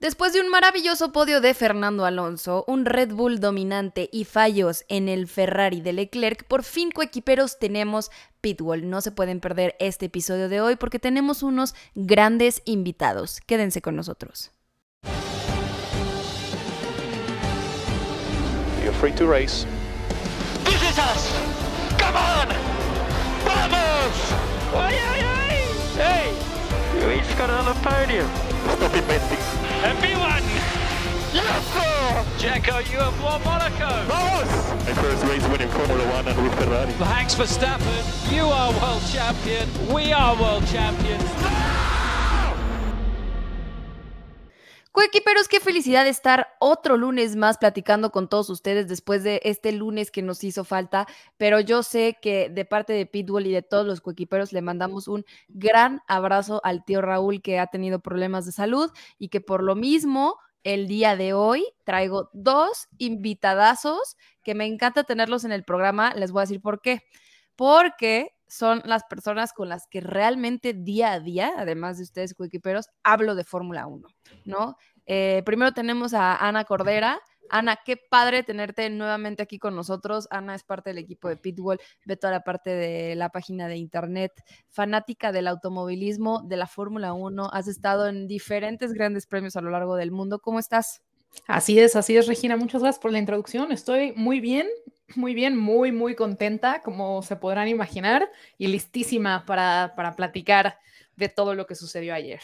Después de un maravilloso podio de Fernando Alonso, un Red Bull dominante y fallos en el Ferrari de Leclerc, por fin coequiperos tenemos Pitbull. No se pueden perder este episodio de hoy porque tenemos unos grandes invitados. Quédense con nosotros. You're free to race. This is us. Come on. Vamos. Ay, ay, ay. Hey, you each got on the podium. Stop inventing. Everyone. Yes, sir. Jacko, you have won Monaco. Vamos! My first race winning Formula One and with Ferrari. Max Verstappen, you are world champion. We are world champions. Coequiperos, qué felicidad estar otro lunes más platicando con todos ustedes después de este lunes que nos hizo falta, pero yo sé que de parte de Pitbull y de todos los coequiperos le mandamos un gran abrazo al tío Raúl que ha tenido problemas de salud y que por lo mismo el día de hoy traigo dos invitadazos que me encanta tenerlos en el programa, les voy a decir por qué. Porque son las personas con las que realmente día a día, además de ustedes coequiperos, hablo de Fórmula 1, ¿no? Eh, primero tenemos a Ana Cordera. Ana, qué padre tenerte nuevamente aquí con nosotros. Ana es parte del equipo de Pitbull, ve toda la parte de la página de internet, fanática del automovilismo, de la Fórmula 1. Has estado en diferentes grandes premios a lo largo del mundo. ¿Cómo estás? Así es, así es, Regina. Muchas gracias por la introducción. Estoy muy bien, muy bien, muy, muy contenta, como se podrán imaginar, y listísima para, para platicar de todo lo que sucedió ayer.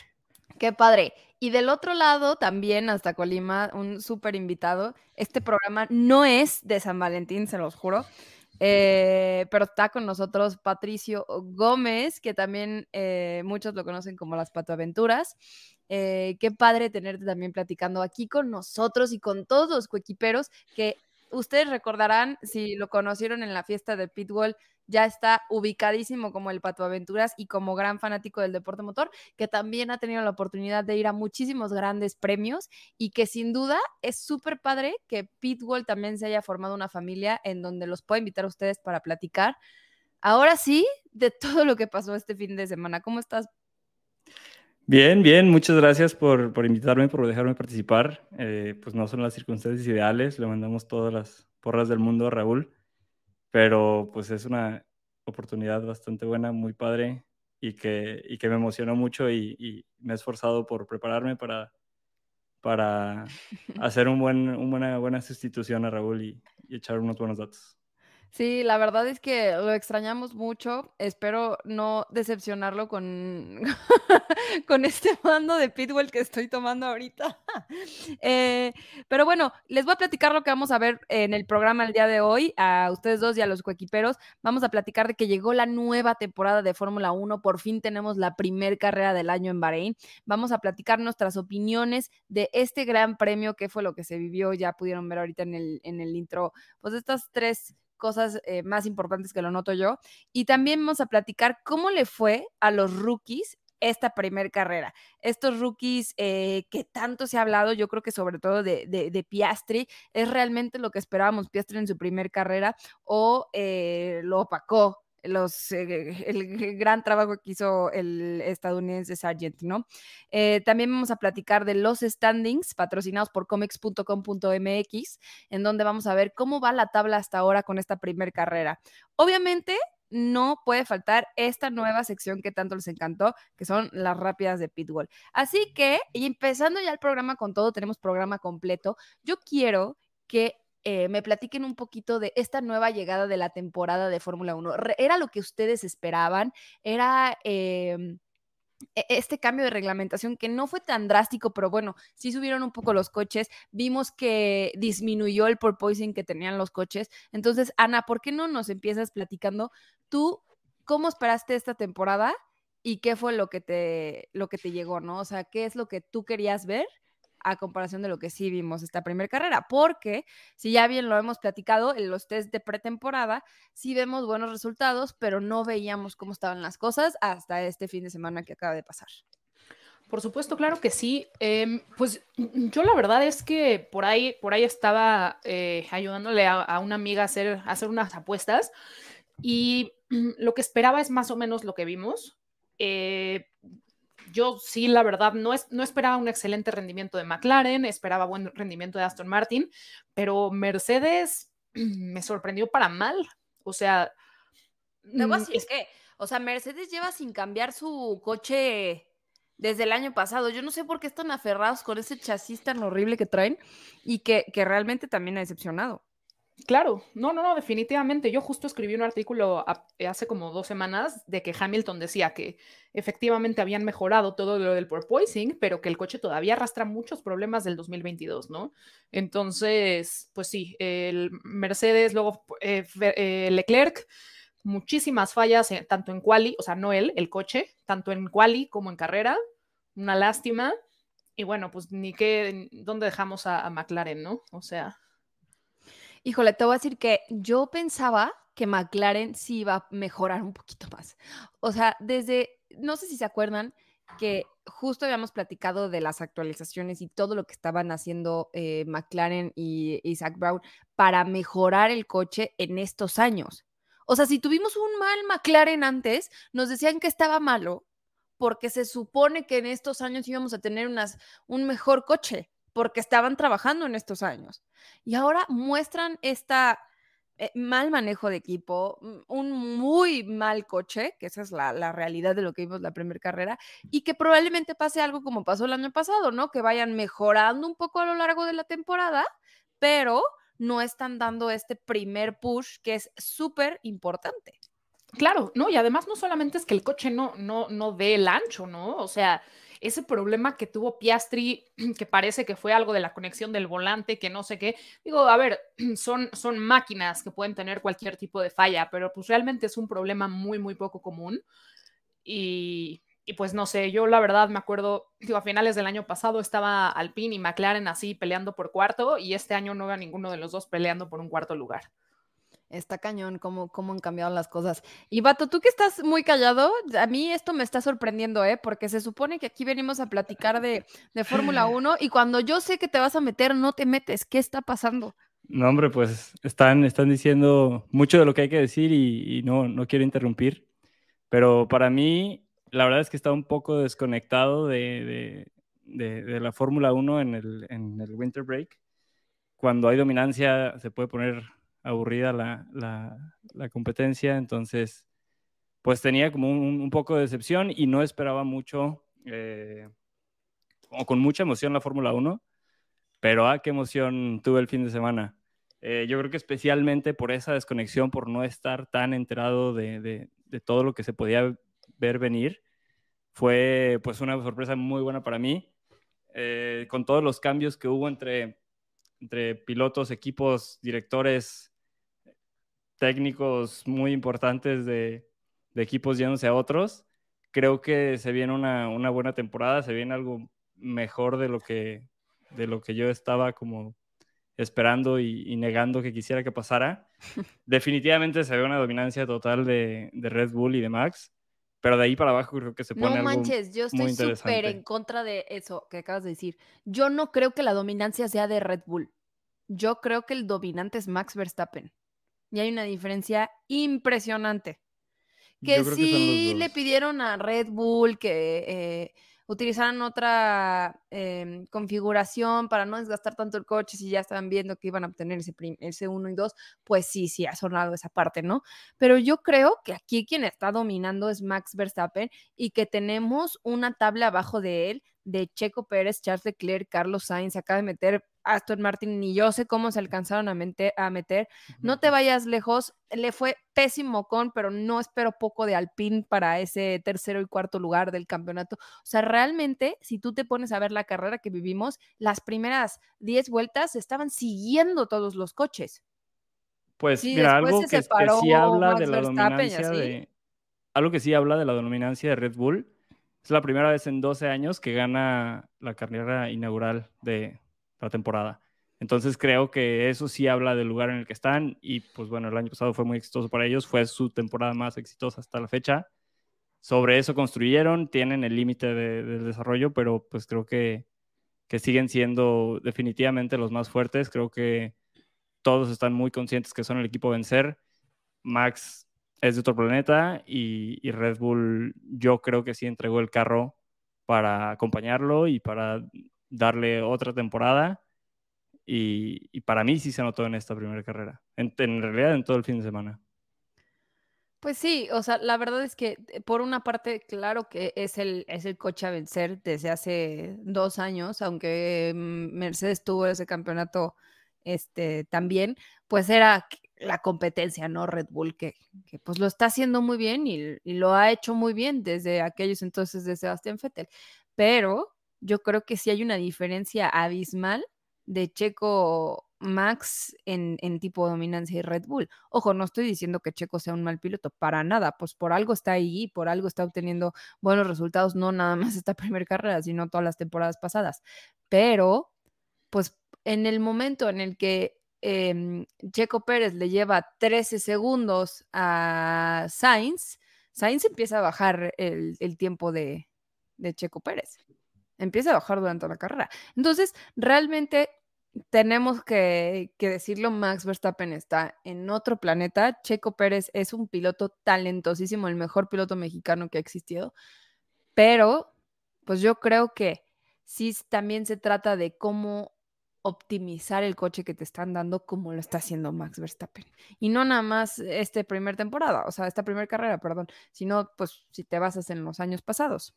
Qué padre. Y del otro lado, también hasta Colima, un súper invitado. Este programa no es de San Valentín, se los juro. Eh, pero está con nosotros Patricio Gómez, que también eh, muchos lo conocen como las Patoaventuras. Eh, qué padre tenerte también platicando aquí con nosotros y con todos los coequiperos que ustedes recordarán si lo conocieron en la fiesta de Pitbull ya está ubicadísimo como el Pato Aventuras y como gran fanático del deporte motor, que también ha tenido la oportunidad de ir a muchísimos grandes premios y que sin duda es súper padre que Pitbull también se haya formado una familia en donde los pueda invitar a ustedes para platicar. Ahora sí, de todo lo que pasó este fin de semana. ¿Cómo estás? Bien, bien, muchas gracias por, por invitarme, por dejarme participar. Eh, pues no son las circunstancias ideales, le mandamos todas las porras del mundo a Raúl pero pues es una oportunidad bastante buena, muy padre y que, y que me emocionó mucho y, y, me he esforzado por prepararme para, para hacer un buen, una buena sustitución a Raúl y, y echar unos buenos datos. Sí, la verdad es que lo extrañamos mucho. Espero no decepcionarlo con, con este mando de Pitbull que estoy tomando ahorita. Eh, pero bueno, les voy a platicar lo que vamos a ver en el programa el día de hoy, a ustedes dos y a los coequiperos. Vamos a platicar de que llegó la nueva temporada de Fórmula 1. Por fin tenemos la primer carrera del año en Bahrein. Vamos a platicar nuestras opiniones de este gran premio, que fue lo que se vivió. Ya pudieron ver ahorita en el, en el intro, pues estas tres cosas eh, más importantes que lo noto yo. Y también vamos a platicar cómo le fue a los rookies esta primer carrera. Estos rookies eh, que tanto se ha hablado, yo creo que sobre todo de, de, Piastri, es realmente lo que esperábamos Piastri en su primer carrera o eh, lo opacó los, eh, el gran trabajo que hizo el estadounidense Sargent, ¿no? Eh, también vamos a platicar de los standings patrocinados por comics.com.mx, en donde vamos a ver cómo va la tabla hasta ahora con esta primer carrera. Obviamente, no puede faltar esta nueva sección que tanto les encantó, que son las rápidas de Pitbull. Así que, y empezando ya el programa con todo, tenemos programa completo. Yo quiero que eh, me platiquen un poquito de esta nueva llegada de la temporada de Fórmula 1. ¿Era lo que ustedes esperaban? ¿Era eh, este cambio de reglamentación que no fue tan drástico, pero bueno, sí subieron un poco los coches? Vimos que disminuyó el porpoising que tenían los coches. Entonces, Ana, ¿por qué no nos empiezas platicando tú cómo esperaste esta temporada? ¿Y qué fue lo que te, lo que te llegó, no? O sea, ¿qué es lo que tú querías ver a comparación de lo que sí vimos esta primera carrera, porque si ya bien lo hemos platicado en los test de pretemporada, sí vemos buenos resultados, pero no veíamos cómo estaban las cosas hasta este fin de semana que acaba de pasar. Por supuesto, claro que sí. Eh, pues yo la verdad es que por ahí, por ahí estaba eh, ayudándole a, una amiga a hacer, hacer unas apuestas y lo que esperaba es más o menos lo que vimos. Eh, yo sí, la verdad, no, es, no esperaba un excelente rendimiento de McLaren, esperaba buen rendimiento de Aston Martin, pero Mercedes me sorprendió para mal. O sea, Debo mm, decir es- que, o sea, Mercedes lleva sin cambiar su coche desde el año pasado. Yo no sé por qué están aferrados con ese chasis tan horrible que traen y que, que realmente también ha decepcionado. Claro, no, no, no, definitivamente. Yo justo escribí un artículo a- hace como dos semanas de que Hamilton decía que efectivamente habían mejorado todo lo del porpoising, pero que el coche todavía arrastra muchos problemas del 2022, ¿no? Entonces, pues sí, el Mercedes, luego eh, eh, Leclerc, muchísimas fallas, eh, tanto en quali, o sea, no él, el coche, tanto en quali como en carrera, una lástima. Y bueno, pues ni qué, dónde dejamos a, a McLaren, ¿no? O sea, Híjole, te voy a decir que yo pensaba que McLaren sí iba a mejorar un poquito más. O sea, desde, no sé si se acuerdan que justo habíamos platicado de las actualizaciones y todo lo que estaban haciendo eh, McLaren y, Zach Brown para mejorar el coche en estos años. O sea, si tuvimos un mal McLaren antes, nos decían que estaba malo porque se supone que en estos años íbamos a tener un mejor coche, porque estaban trabajando en estos años. Y ahora muestran esta eh, mal manejo de equipo, mm, un muy mal coche, que esa es la, realidad de lo que vimos la primera carrera, y que probablemente pase algo como pasó el año pasado, ¿no? Que vayan mejorando un poco a lo largo de la temporada, pero no están dando este primer push que es súper importante. Claro, no, y además no solamente es que el coche no, no, no dé el ancho, ¿no? O sea, ese problema que tuvo Piastri, que parece que fue algo de la conexión del volante, que no sé qué. Digo, a ver, son, son máquinas que pueden tener cualquier tipo de falla, pero pues realmente es un problema muy, muy poco común. Y, pues no sé, yo la verdad me acuerdo, digo, a finales del año pasado estaba Alpine y McLaren así peleando por cuarto, y este año no veo a ninguno de los dos peleando por un cuarto lugar. Está cañón cómo, cómo han cambiado las cosas. Y Vato, tú que estás muy callado, a mí esto me está sorprendiendo, ¿eh? Porque se supone que aquí venimos a platicar de, de Fórmula 1 y cuando yo sé que te vas a meter, no te metes. ¿Qué está pasando? No, hombre, pues están, están diciendo mucho de lo que hay que decir y, y no, no quiero interrumpir. Pero para mí, la verdad es que está un poco desconectado de, de, de, de la Fórmula 1 en el, en el Winter Break. Cuando hay dominancia se puede poner aburrida la, la, la competencia, entonces pues tenía como un, un, poco de decepción y no esperaba mucho, eh, o con mucha emoción la Fórmula 1, pero ah, qué emoción tuve el fin de semana. Eh, yo creo que especialmente por esa desconexión, por no estar tan enterado de, de, de, todo lo que se podía ver venir, fue pues una sorpresa muy buena para mí, eh, con todos los cambios que hubo entre, entre pilotos, equipos, directores, técnicos muy importantes de, de, equipos yéndose a otros. Creo que se viene una, una, buena temporada, se viene algo mejor de lo que, de lo que yo estaba como esperando y, y negando que quisiera que pasara. Definitivamente se ve una dominancia total de, de, Red Bull y de Max, pero de ahí para abajo creo que se pone no algo manches, yo estoy súper en contra de eso que acabas de decir. Yo no creo que la dominancia sea de Red Bull. Yo creo que el dominante es Max Verstappen. Y hay una diferencia impresionante. Que sí que le pidieron a Red Bull que eh, utilizaran otra eh, configuración para no desgastar tanto el coche si ya estaban viendo que iban a obtener ese, ese 1 y 2, pues sí, sí ha sonado esa parte, ¿no? Pero yo creo que aquí quien está dominando es Max Verstappen y que tenemos una tabla abajo de él de Checo Pérez, Charles Leclerc, Carlos Sainz, acaba de meter Aston Martin, ni yo sé cómo se alcanzaron a, meter, a meter. No te vayas lejos, le fue pésimo con, pero no espero poco de Alpine para ese tercero y cuarto lugar del campeonato. O sea, realmente, si tú te pones a ver la carrera que vivimos, las primeras 10 vueltas estaban siguiendo todos los coches. Pues sí, mira, algo que, que, sí habla Max de la dominancia de... Algo que sí habla de la dominancia de Red Bull. Es la primera vez en 12 años que gana la carrera inaugural de, la temporada. Entonces creo que eso sí habla del lugar en el que están y pues bueno, el año pasado fue muy exitoso para ellos, fue su temporada más exitosa hasta la fecha. Sobre eso construyeron, tienen el límite de, de, desarrollo, pero pues creo que, que siguen siendo definitivamente los más fuertes. Creo que todos están muy conscientes que son el equipo a vencer. Max es de otro planeta y, y Red Bull yo creo que sí entregó el carro para acompañarlo y para darle otra temporada. Y, para mí sí se notó en esta primera carrera, en, realidad en todo el fin de semana. Pues sí, o sea, la verdad es que eh, por una parte, claro que es el, es el coche a vencer desde hace dos años, aunque mm, Mercedes tuvo ese campeonato este, también, pues era la competencia, ¿no? Red Bull, que, que pues lo está haciendo muy bien y, y lo ha hecho muy bien desde aquellos entonces de Sebastián Vettel. Pero yo creo que sí hay una diferencia abismal de Checo Max en, tipo dominancia y Red Bull. Ojo, no estoy diciendo que Checo sea un mal piloto, para nada, pues por algo está ahí, por algo está obteniendo buenos resultados, no nada más esta primera carrera, sino todas las temporadas pasadas. Pero, pues en el momento en el que eh, Checo Pérez le lleva 13 segundos a Sainz, Sainz empieza a bajar el, tiempo de Checo Pérez. Empieza a bajar durante la carrera. Entonces, realmente tenemos que, decirlo, Max Verstappen está en otro planeta. Checo Pérez es un piloto talentosísimo, el mejor piloto mexicano que ha existido. Pero, pues yo creo que sí también se trata de cómo optimizar el coche que te están dando como lo está haciendo Max Verstappen. Y no nada más esta primera temporada, o sea, esta primera carrera, perdón, sino pues si te basas en los años pasados.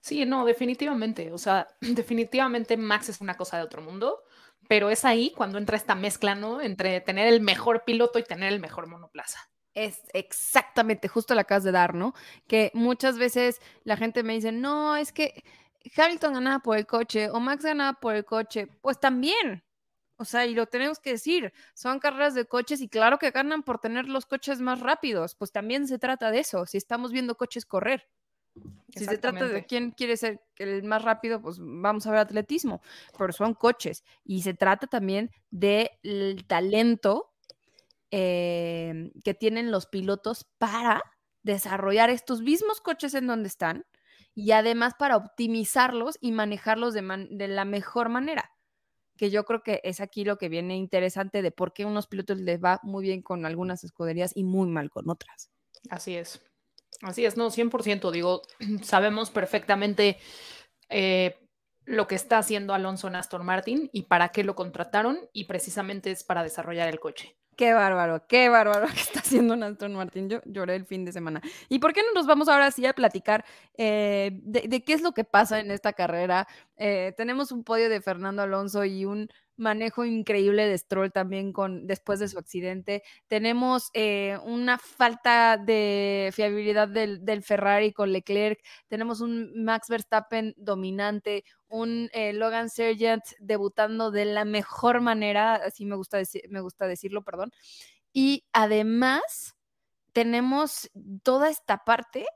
Sí, no, definitivamente. O sea, definitivamente Max es una cosa de otro mundo, pero es ahí cuando entra esta mezcla, ¿no? Entre tener el mejor piloto y tener el mejor monoplaza. Es exactamente, justo la acabas de dar, ¿no? Que muchas veces la gente me dice, no, es que Hamilton ganaba por el coche o Max ganaba por el coche. Pues también, o sea, y lo tenemos que decir, son carreras de coches y claro que ganan por tener los coches más rápidos, pues también se trata de eso, si estamos viendo coches correr. Si se trata de quién quiere ser el más rápido, pues vamos a ver atletismo, pero son coches. Y se trata también del talento eh, que tienen los pilotos para desarrollar estos mismos coches en donde están y además para optimizarlos y manejarlos de, man de la mejor manera que yo creo que es aquí lo que viene interesante de por qué unos pilotos les va muy bien con algunas escuderías y muy mal con otras. Así es. Así es, no, 100%. Digo, sabemos perfectamente eh, lo que está haciendo Alonso en Aston Martin y para qué lo contrataron y precisamente es para desarrollar el coche. Qué bárbaro, qué bárbaro que está haciendo Aston Martin. Yo lloré el fin de semana. ¿Y por qué no nos vamos ahora sí a platicar eh, de, qué es lo que pasa en esta carrera? Eh, tenemos un podio de Fernando Alonso y un manejo increíble de Stroll también con, después de su accidente. Tenemos eh, una falta de fiabilidad del, del, Ferrari con Leclerc. Tenemos un Max Verstappen dominante, un eh, Logan Sargent debutando de la mejor manera, así me gusta, decir, me gusta decirlo, perdón. Y además tenemos toda esta parte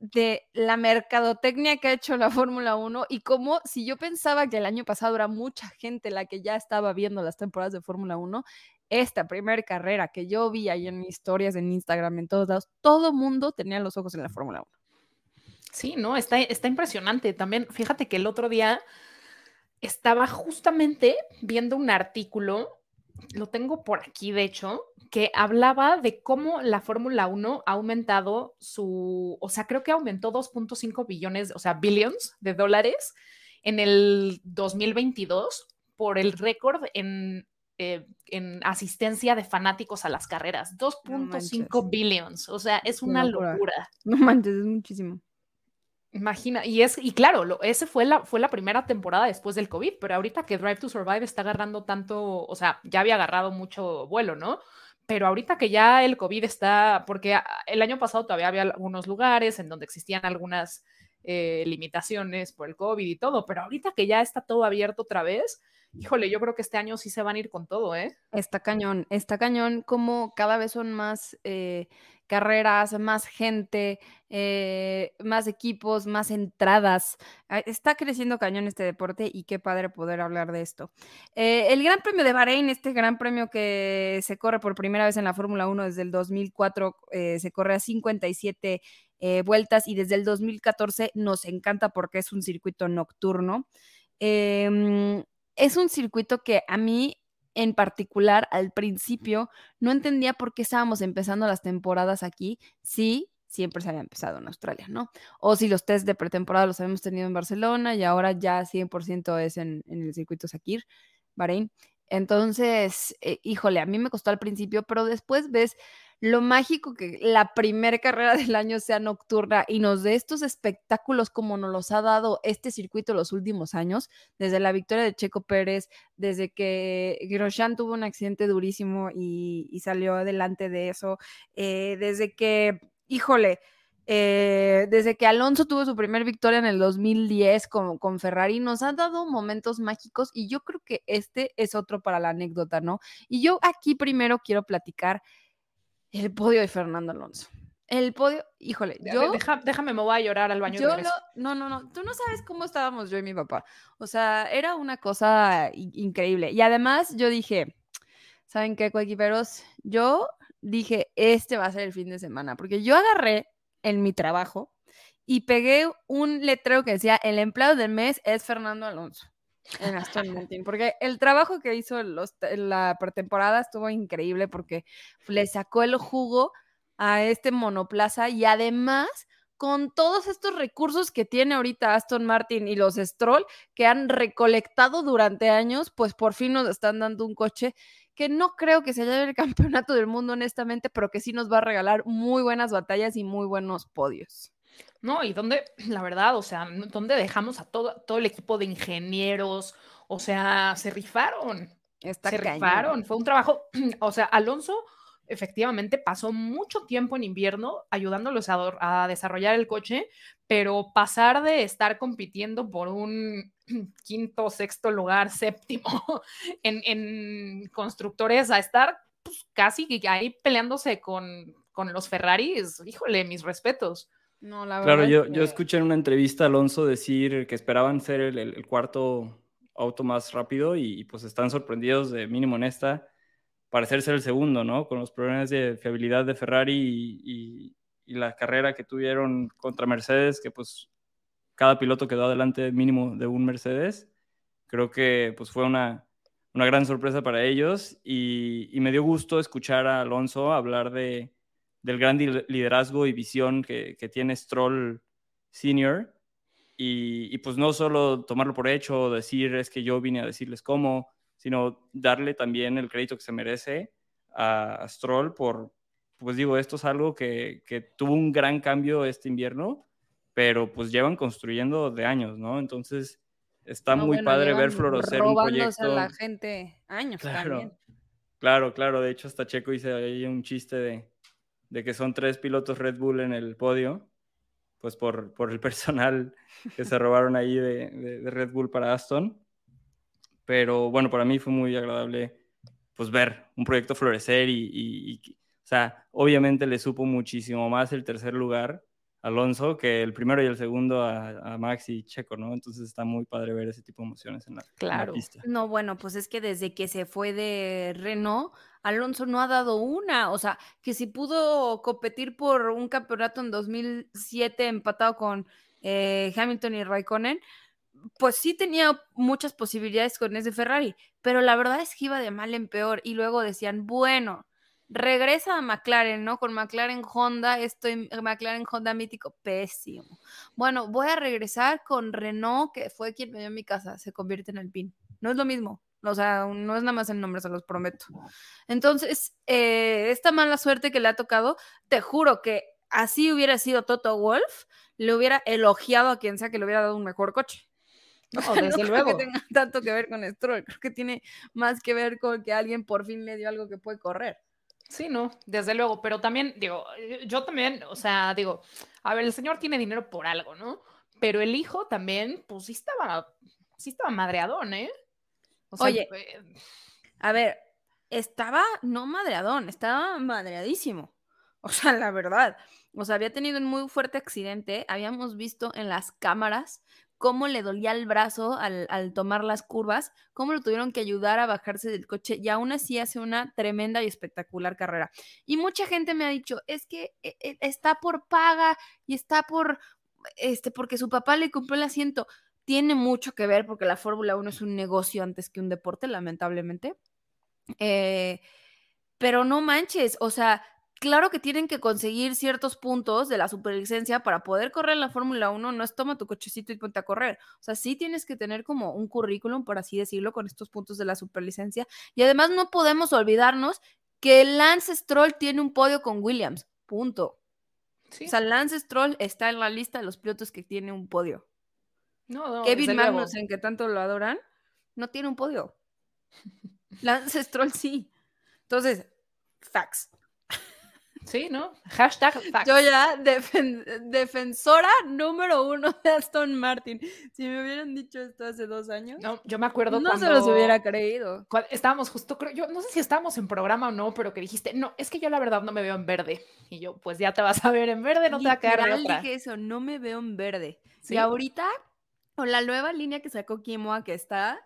de la mercadotecnia que ha hecho la Fórmula 1 y cómo si yo pensaba que el año pasado era mucha gente la que ya estaba viendo las temporadas de Fórmula 1, esta primera carrera que yo vi ahí en historias, en Instagram, en todos lados, todo mundo tenía los ojos en la Fórmula 1. Sí, no, está, está impresionante. También, fíjate que el otro día estaba justamente viendo un artículo lo tengo por aquí, de hecho, que hablaba de cómo la Fórmula 1 ha aumentado su, o sea, creo que aumentó 2.5 billones, o sea, billions de dólares en el 2022 por el récord en, eh, en, asistencia de fanáticos a las carreras. 2.5 no billions, o sea, es una locura. locura. No manches, es muchísimo. Imagina, y es, y claro, lo, ese fue la, fue la primera temporada después del COVID, pero ahorita que Drive to Survive está agarrando tanto, o sea, ya había agarrado mucho vuelo, ¿no? Pero ahorita que ya el COVID está, porque el año pasado todavía había algunos lugares en donde existían algunas eh, limitaciones por el COVID y todo, pero ahorita que ya está todo abierto otra vez, híjole, yo creo que este año sí se van a ir con todo, ¿eh? Está cañón, está cañón, como cada vez son más eh, carreras, más gente, eh, más equipos, más entradas. Está creciendo cañón este deporte y qué padre poder hablar de esto. Eh, el Gran Premio de Bahrein, este gran premio que se corre por primera vez en la Fórmula 1 desde el 2004, eh, se corre a 57 eh, vueltas y desde el 2014 nos encanta porque es un circuito nocturno. Em, es un circuito que a mí en particular al principio no entendía por qué estábamos empezando las temporadas aquí. Sí, siempre se había empezado en Australia, ¿no? O si los test de pretemporada los habíamos tenido en Barcelona y ahora ya 100% es en, en el circuito Sakir, Bahrein. Entonces, eh, híjole, a mí me costó al principio, pero después ves lo mágico que la primera carrera del año sea nocturna y nos dé estos espectáculos como nos los ha dado este circuito los últimos años, desde la victoria de Checo Pérez, desde que Grosjean tuvo un accidente durísimo y, salió adelante de eso, eh, desde que, híjole, eh, desde que Alonso tuvo su primer victoria en el 2010 con, con, Ferrari, nos ha dado momentos mágicos y yo creo que este es otro para la anécdota, ¿no? Y yo aquí primero quiero platicar el podio de Fernando Alonso. El podio, híjole, yo... Deja, déjame, me voy a llorar al baño. Yo lo, no, no, no, tú no sabes cómo estábamos yo y mi papá. O sea, era una cosa increíble. Y además yo dije, ¿saben qué, coequiperos? Yo dije, este va a ser el fin de semana, porque yo agarré en mi trabajo y pegué un letrero que decía, el empleado del mes es Fernando Alonso en Aston Martin, porque el trabajo que hizo los, la pretemporada estuvo increíble porque le sacó el jugo a este monoplaza y además con todos estos recursos que tiene ahorita Aston Martin y los Stroll que han recolectado durante años, pues por fin nos están dando un coche que no creo que se lleve el campeonato del mundo honestamente, pero que sí nos va a regalar muy buenas batallas y muy buenos podios. No, y dónde, la verdad, o sea, dónde dejamos a todo, todo el equipo de ingenieros, o sea, se rifaron. Está se rifaron, fue un trabajo, o sea, Alonso efectivamente pasó mucho tiempo en invierno ayudándolos a, a, desarrollar el coche, pero pasar de estar compitiendo por un quinto, sexto lugar, séptimo en, en constructores a estar pues, casi ahí peleándose con, con los Ferraris, híjole, mis respetos. No, la claro, yo, que... yo escuché en una entrevista a Alonso decir que esperaban ser el, el, el cuarto auto más rápido y, y, pues están sorprendidos de mínimo en esta parecer ser el segundo, ¿no? Con los problemas de fiabilidad de Ferrari y, y, y, la carrera que tuvieron contra Mercedes, que pues cada piloto quedó adelante mínimo de un Mercedes. Creo que pues fue una, una gran sorpresa para ellos y, y me dio gusto escuchar a Alonso hablar de, del gran liderazgo y visión que, que tiene Stroll Senior. Y, y, pues no solo tomarlo por hecho, decir es que yo vine a decirles cómo, sino darle también el crédito que se merece a, a Stroll por, pues digo, esto es algo que, que, tuvo un gran cambio este invierno, pero pues llevan construyendo de años, ¿no? Entonces está no, muy bueno, padre ver florecer un proyecto. a la gente años claro, también. Claro, claro, de hecho hasta Checo hice ahí un chiste de, de que son tres pilotos Red Bull en el podio, pues por, por el personal que se robaron ahí de, de, de, Red Bull para Aston. Pero bueno, para mí fue muy agradable pues ver un proyecto florecer y, y, y, o sea, obviamente le supo muchísimo más el tercer lugar Alonso que el primero y el segundo a, a, Max y Checo, ¿no? Entonces está muy padre ver ese tipo de emociones en la, claro. en la pista. No, bueno, pues es que desde que se fue de Renault, Alonso no ha dado una, o sea, que si pudo competir por un campeonato en 2007 empatado con eh, Hamilton y Raikkonen, pues sí tenía muchas posibilidades con ese Ferrari, pero la verdad es que iba de mal en peor y luego decían, bueno, regresa a McLaren, ¿no? Con McLaren Honda, estoy McLaren Honda mítico, pésimo. Bueno, voy a regresar con Renault, que fue quien me dio mi casa, se convierte en el PIN. No es lo mismo, o sea, no es nada más el nombre, se los prometo. Entonces, eh, esta mala suerte que le ha tocado, te juro que así hubiera sido Toto Wolf, le hubiera elogiado a quien sea que le hubiera dado un mejor coche. No, desde no luego. Creo que tenga tanto que ver con Stroll, creo que tiene más que ver con que alguien por fin le dio algo que puede correr. Sí, no, desde luego, pero también, digo, yo también, o sea, digo, a ver, el señor tiene dinero por algo, ¿no? Pero el hijo también, pues sí estaba, sí estaba madreadón, ¿eh? O sea, Oye, eh, a ver, estaba, no madreadón, estaba madreadísimo. O sea, la verdad. O sea, había tenido un muy fuerte accidente. Habíamos visto en las cámaras cómo le dolía el brazo al, al, tomar las curvas, cómo lo tuvieron que ayudar a bajarse del coche y aún así hace una tremenda y espectacular carrera. Y mucha gente me ha dicho, es que e, e, está por paga y está por, este, porque su papá le compró el asiento. Tiene mucho que ver porque la Fórmula 1 es un negocio antes que un deporte, lamentablemente. Eh, pero no manches, o sea, claro que tienen que conseguir ciertos puntos de la superlicencia para poder correr en la Fórmula 1, no es toma tu cochecito y ponte a correr. O sea, sí tienes que tener como un currículum, por así decirlo, con estos puntos de la superlicencia. Y además no podemos olvidarnos que Lance Stroll tiene un podio con Williams, punto. Sí. O sea, Lance Stroll está en la lista de los pilotos que tiene un podio. No, no, Kevin. Magnussen, que tanto lo adoran, no tiene un podio. Lance Stroll sí. Entonces, facts. Sí, ¿no? Hashtag facts. Yo ya, defen- defensora número uno de Aston Martin. Si me hubieran dicho esto hace dos años, no, No, yo me acuerdo cuando... se los hubiera creído. estábamos justo, creo, yo no sé si estábamos en programa o no, pero que dijiste, no, es que yo la verdad no me veo en verde. Y yo, pues ya te vas a ver en verde, no te va a quedar Literal otra. dije eso, no me veo en verde. Sí. Y ahorita, la nueva línea que sacó Kimoa, que está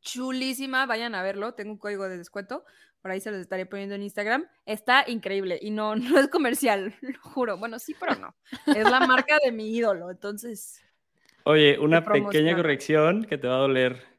chulísima, vayan a verlo, tengo un código de descuento, por ahí se los estaré poniendo en Instagram, está increíble y no, no es comercial, lo juro, bueno, sí, pero no, es la marca de mi ídolo, entonces, Oye, una pequeña corrección que te va a doler.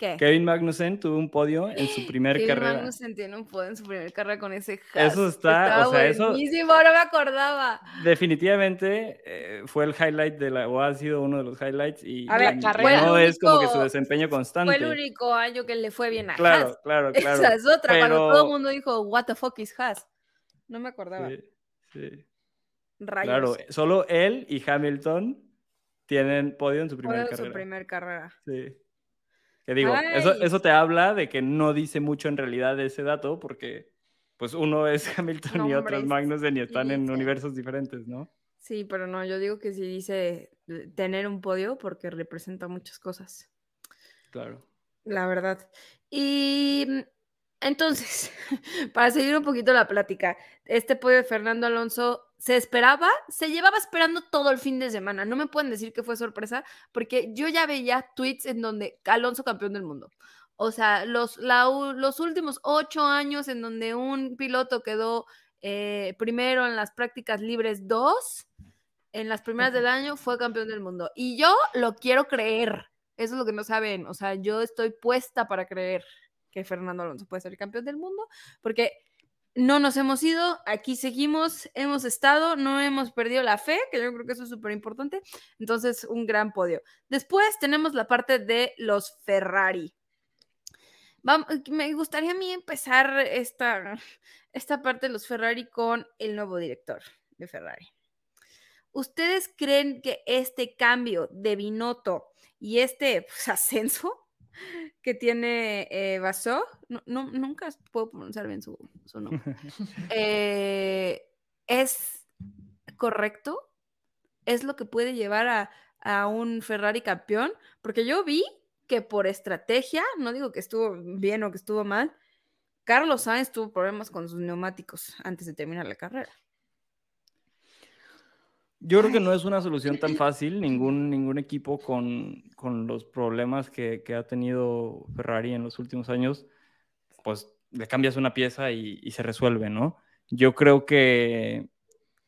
¿Qué? Kevin Magnussen tuvo un podio en su primer Kevin carrera. Magnussen tiene un podio en su primer carrera con ese Haas. Eso está, o sea, eso- buenísimo, no me acordaba. Definitivamente eh, fue el highlight de la, o ha sido uno de los highlights y, A ver, y carrera. no es como que su desempeño constante. Fue el único año que le fue bien a Claro, Haas. claro, claro. Esa es otra, cuando todo pero- el mundo dijo, what the fuck is Haas. No me acordaba. Sí, sí. Rayos. Claro, solo él y Hamilton tienen podio en su primera en carrera. su primer carrera. Sí. Que digo, eso, Ay. eso te habla de que no dice mucho en realidad de ese dato, porque pues uno es Hamilton y otro es Magnussen y están en universos diferentes, ¿no? Sí, pero no, yo digo que sí dice tener un podio porque representa muchas cosas, Claro. la verdad. Y mm, entonces, para seguir un poquito la plática, este podio de Fernando Alonso se esperaba, se llevaba esperando todo el fin de semana. No me pueden decir que fue sorpresa, porque yo ya veía tweets en donde Alonso campeón del mundo. O sea, los, la los últimos ocho años en donde un piloto quedó eh, primero en las prácticas libres 2, en las primeras del año fue campeón del mundo. Y yo lo quiero creer. Eso es lo que no saben. O sea, yo estoy puesta para creer que Fernando Alonso puede ser campeón del mundo, porque no nos hemos ido, aquí seguimos, hemos estado, no hemos perdido la fe, que yo creo que eso es súper importante. Entonces, un gran podio. Después tenemos la parte de los Ferrari. Me gustaría a mí empezar esta, esta parte de los Ferrari con el nuevo director de Ferrari. ¿Ustedes creen que este cambio de Binotto y este pues, ascenso que tiene eh, Vasseur, no, no- nunca puedo pronunciar bien su, su nombre, eh, es correcto? ¿Es lo que puede llevar a, a un Ferrari campeón? Porque yo vi que por estrategia, no digo que estuvo bien o que estuvo mal, Carlos Sainz tuvo problemas con sus neumáticos antes de terminar la carrera. Yo creo que no es una solución tan fácil. Ningún, ningún equipo con, con los problemas que, ha tenido Ferrari en los últimos años, pues le cambias una pieza y, se resuelve, ¿no? Yo creo que,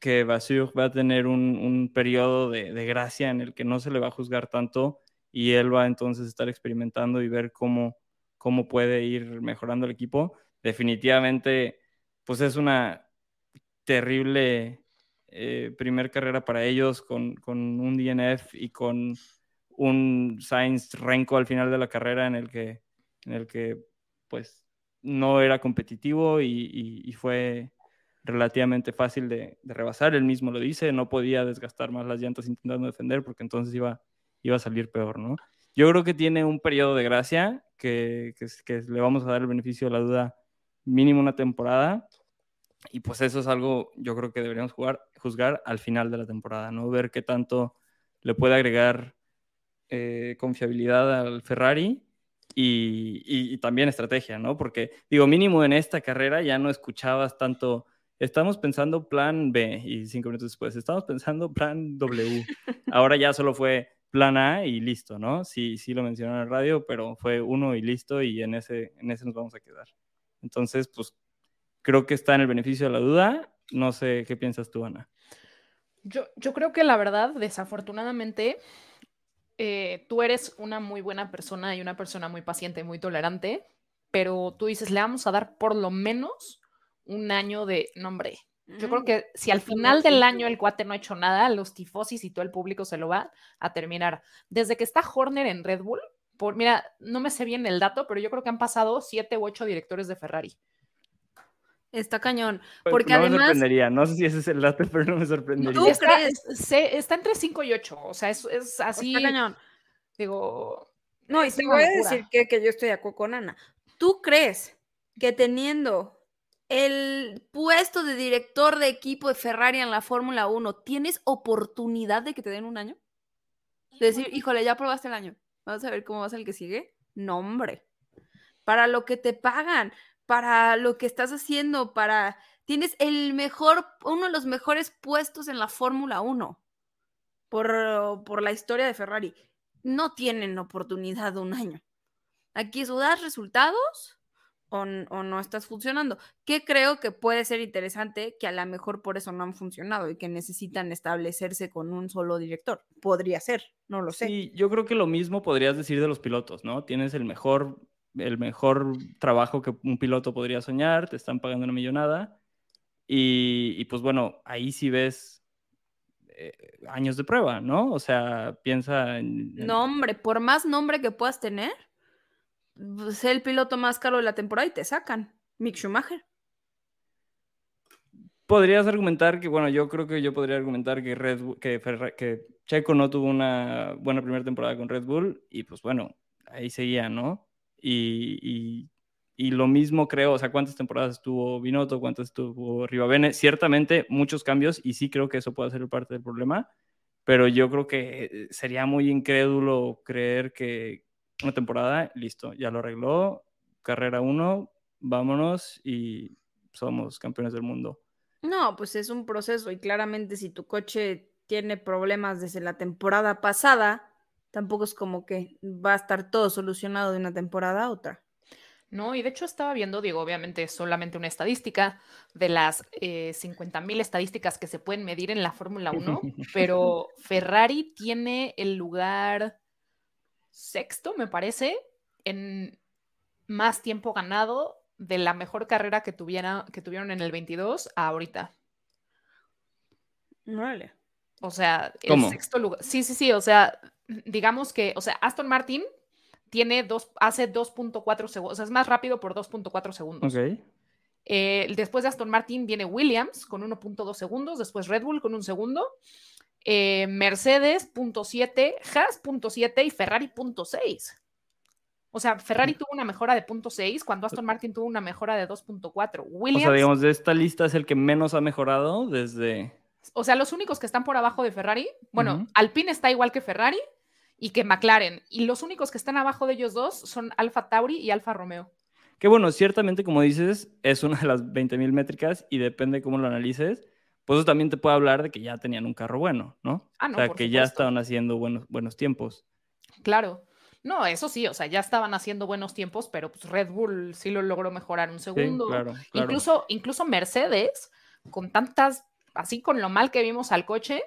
que Vasseur va a tener un, un periodo de, de gracia en el que no se le va a juzgar tanto y él va entonces a estar experimentando y ver cómo, cómo puede ir mejorando el equipo. Definitivamente, pues es una terrible eh, primer carrera para ellos con, con un DNF y con un Sainz Renko al final de la carrera en el que, en el que pues no era competitivo y, y- y fue relativamente fácil de, de rebasar. Él mismo lo dice, no podía desgastar más las llantas intentando defender porque entonces iba, iba a salir peor, ¿no? Yo creo que tiene un periodo de gracia que, que, que le vamos a dar el beneficio de la duda mínimo una temporada y pues eso es algo yo creo que deberíamos jugar, juzgar al final de la temporada, ¿no? Ver qué tanto le puede agregar eh, confiabilidad al Ferrari y, y- y también estrategia, ¿no? Porque digo, mínimo en esta carrera ya no escuchabas tanto, estamos pensando plan B y cinco minutos después, estamos pensando plan W. Ahora ya solo fue plan A y listo, ¿no? Sí, sí lo mencionaron en el radio, pero fue uno y listo y en ese, en ese nos vamos a quedar. Entonces, pues creo que está en el beneficio de la duda. No sé qué piensas tú, Ana. Yo, yo creo que la verdad, desafortunadamente, eh, tú eres una muy buena persona y una persona muy paciente, muy tolerante, pero tú dices, le vamos a dar por lo menos un año de, no hombre, Yo creo que si al final del año el cuate no ha hecho nada, los tifosis y todo el público se lo va a terminar. Desde que está Horner en Red Bull, por, mira, no me sé bien el dato, pero yo creo que han pasado siete u ocho directores de Ferrari. Está cañón. Pues, Porque no me sorprendería, no sé si ese es el dato, pero no me sorprendería. ¿Tú Está, crees? se- está entre 5 y 8, o sea, es, es así, está cañón. digo, No, y te voy a decir que, que yo estoy de acuerdo con Ana. ¿Tú crees que teniendo el puesto de director de equipo de Ferrari en la Fórmula 1, tienes oportunidad de que te den un año? De decir, híjole, ya probaste el año. Vamos a ver cómo vas el que sigue. No, hombre. Para lo que te pagan, para lo que estás haciendo, para. Tienes el mejor, uno de los mejores puestos en la Fórmula 1 por, por la historia de Ferrari. No tienen oportunidad de un año. Aquí es o das resultados o, o no estás funcionando. Que creo que puede ser interesante que a lo mejor por eso no han funcionado y que necesitan establecerse con un solo director. Podría ser, no lo sé. Sí, yo creo que lo mismo podrías decir de los pilotos, ¿no? Tienes el mejor, el mejor trabajo que un piloto podría soñar, te están pagando una millonada y, y pues bueno, ahí sí ves eh, años de prueba, ¿no? O sea, piensa en... en- No, hombre, por más nombre que puedas tener, sé el piloto más caro de la temporada y te sacan. Mick Schumacher. Podrías argumentar que, bueno, yo creo que yo podría argumentar que Red Bull- que, Ferra- que Checo no tuvo una buena primera temporada con Red Bull y pues bueno, ahí seguía, ¿no? Y, y- lo mismo creo, o sea, ¿cuántas temporadas estuvo Binotto? ¿Cuántas estuvo Rivabene? Ciertamente muchos cambios y sí creo que eso puede ser parte del problema, pero yo creo que eh, sería muy incrédulo creer que una temporada, listo, ya lo arregló, carrera uno, vámonos y somos campeones del mundo. No, pues es un proceso y claramente si tu coche tiene problemas desde la temporada pasada, tampoco es como que va a estar todo solucionado de una temporada a otra. No, y de hecho estaba viendo, digo, obviamente es solamente una estadística de las eh, 50.000 estadísticas que se pueden medir en la Fórmula 1, pero Ferrari tiene el lugar sexto, me parece, en más tiempo ganado de la mejor carrera que, tuviera, que tuvieron en el 22 a ahorita. Órale. O sea, el ¿Cómo? sexto lugar. Sí, sí, sí. O sea, digamos que, o sea, Aston Martin tiene dos, hace 2.4 segundos. O sea, es más rápido por 2.4 segundos. Ok. Eh, después de Aston Martin viene Williams con 1.2 segundos. Después Red Bull con un segundo. eh, Mercedes, 0.7. Haas, 0.7 y Ferrari, 0.6. O sea, Ferrari tuvo una mejora de 0.6 cuando Aston Martin tuvo una mejora de 2.4. O Williams, sea, digamos, de esta lista es el que menos ha mejorado desde... O sea, los únicos que están por abajo de Ferrari, bueno. Alpine está igual que Ferrari y que McLaren. Y los únicos que están abajo de ellos dos son Alfa Tauri y Alfa Romeo. Que bueno, ciertamente, como dices, es una de las 20.000 métricas y depende cómo lo analices. Pues eso también te puede hablar de que ya tenían un carro bueno, ¿no? Ah, no, o sea, que ya estaban haciendo buenos, buenos tiempos. Claro. No, eso sí, o sea, ya estaban haciendo buenos tiempos, pero pues Red Bull sí lo logró mejorar un Sí, segundo. claro, claro. Incluso, incluso Mercedes, con tantas, así con lo mal que vimos al coche,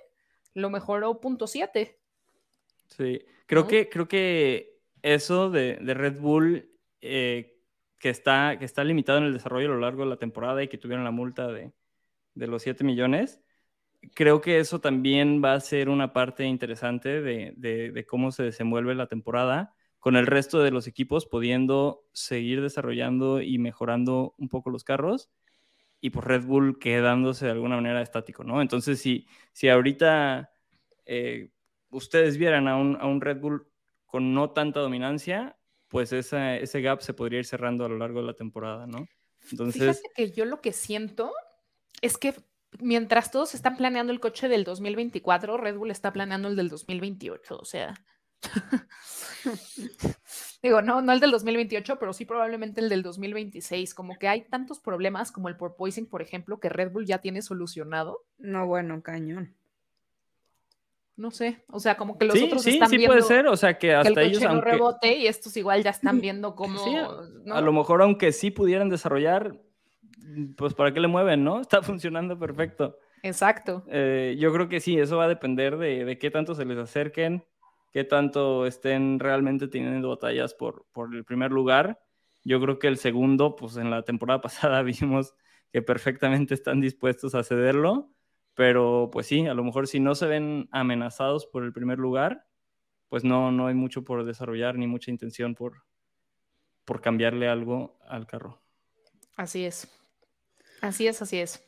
lo mejoró punto .7. Sí, creo, ¿no? que, creo que eso de, de Red Bull, eh, que, está, que está limitado en el desarrollo a lo largo de la temporada y que tuvieron la multa de, de los 7 millones, creo que eso también va a ser una parte interesante de, de- de cómo se desenvuelve la temporada, con el resto de los equipos pudiendo seguir desarrollando y mejorando un poco los carros y pues Red Bull quedándose de alguna manera estático, ¿no? Entonces, si, si ahorita eh, ustedes vieran a un, a un Red Bull con no tanta dominancia, pues esa- ese gap se podría ir cerrando a lo largo de la temporada, ¿no? Entonces, Fíjate que yo lo que siento es que mientras todos están planeando el coche del 2024, Red Bull está planeando el del 2028, o sea. Digo, no, no el del 2028, pero sí probablemente el del 2026. Como que hay tantos problemas como el porpoising, por ejemplo, que Red Bull ya tiene solucionado. No, bueno, cañón. No sé, o sea, como que los sí, otros sí, están sí viendo puede ser, o sea que que el hasta ellos, no aunque, rebote y estos igual ya están viendo cómo. Sí, a- ¿no? a lo mejor aunque sí pudieran desarrollar, pues ¿para qué le mueven, no? Está funcionando perfecto. Exacto. Eh, yo creo que sí, eso va a depender de, de qué tanto se les acerquen, qué tanto estén realmente teniendo batallas por, por el primer lugar. Yo creo que el segundo, pues en la temporada pasada vimos que perfectamente están dispuestos a cederlo, pero pues sí, a lo mejor si no se ven amenazados por el primer lugar, pues no, no hay mucho por desarrollar ni mucha intención por, por cambiarle algo al carro. Así es. Así es, así es.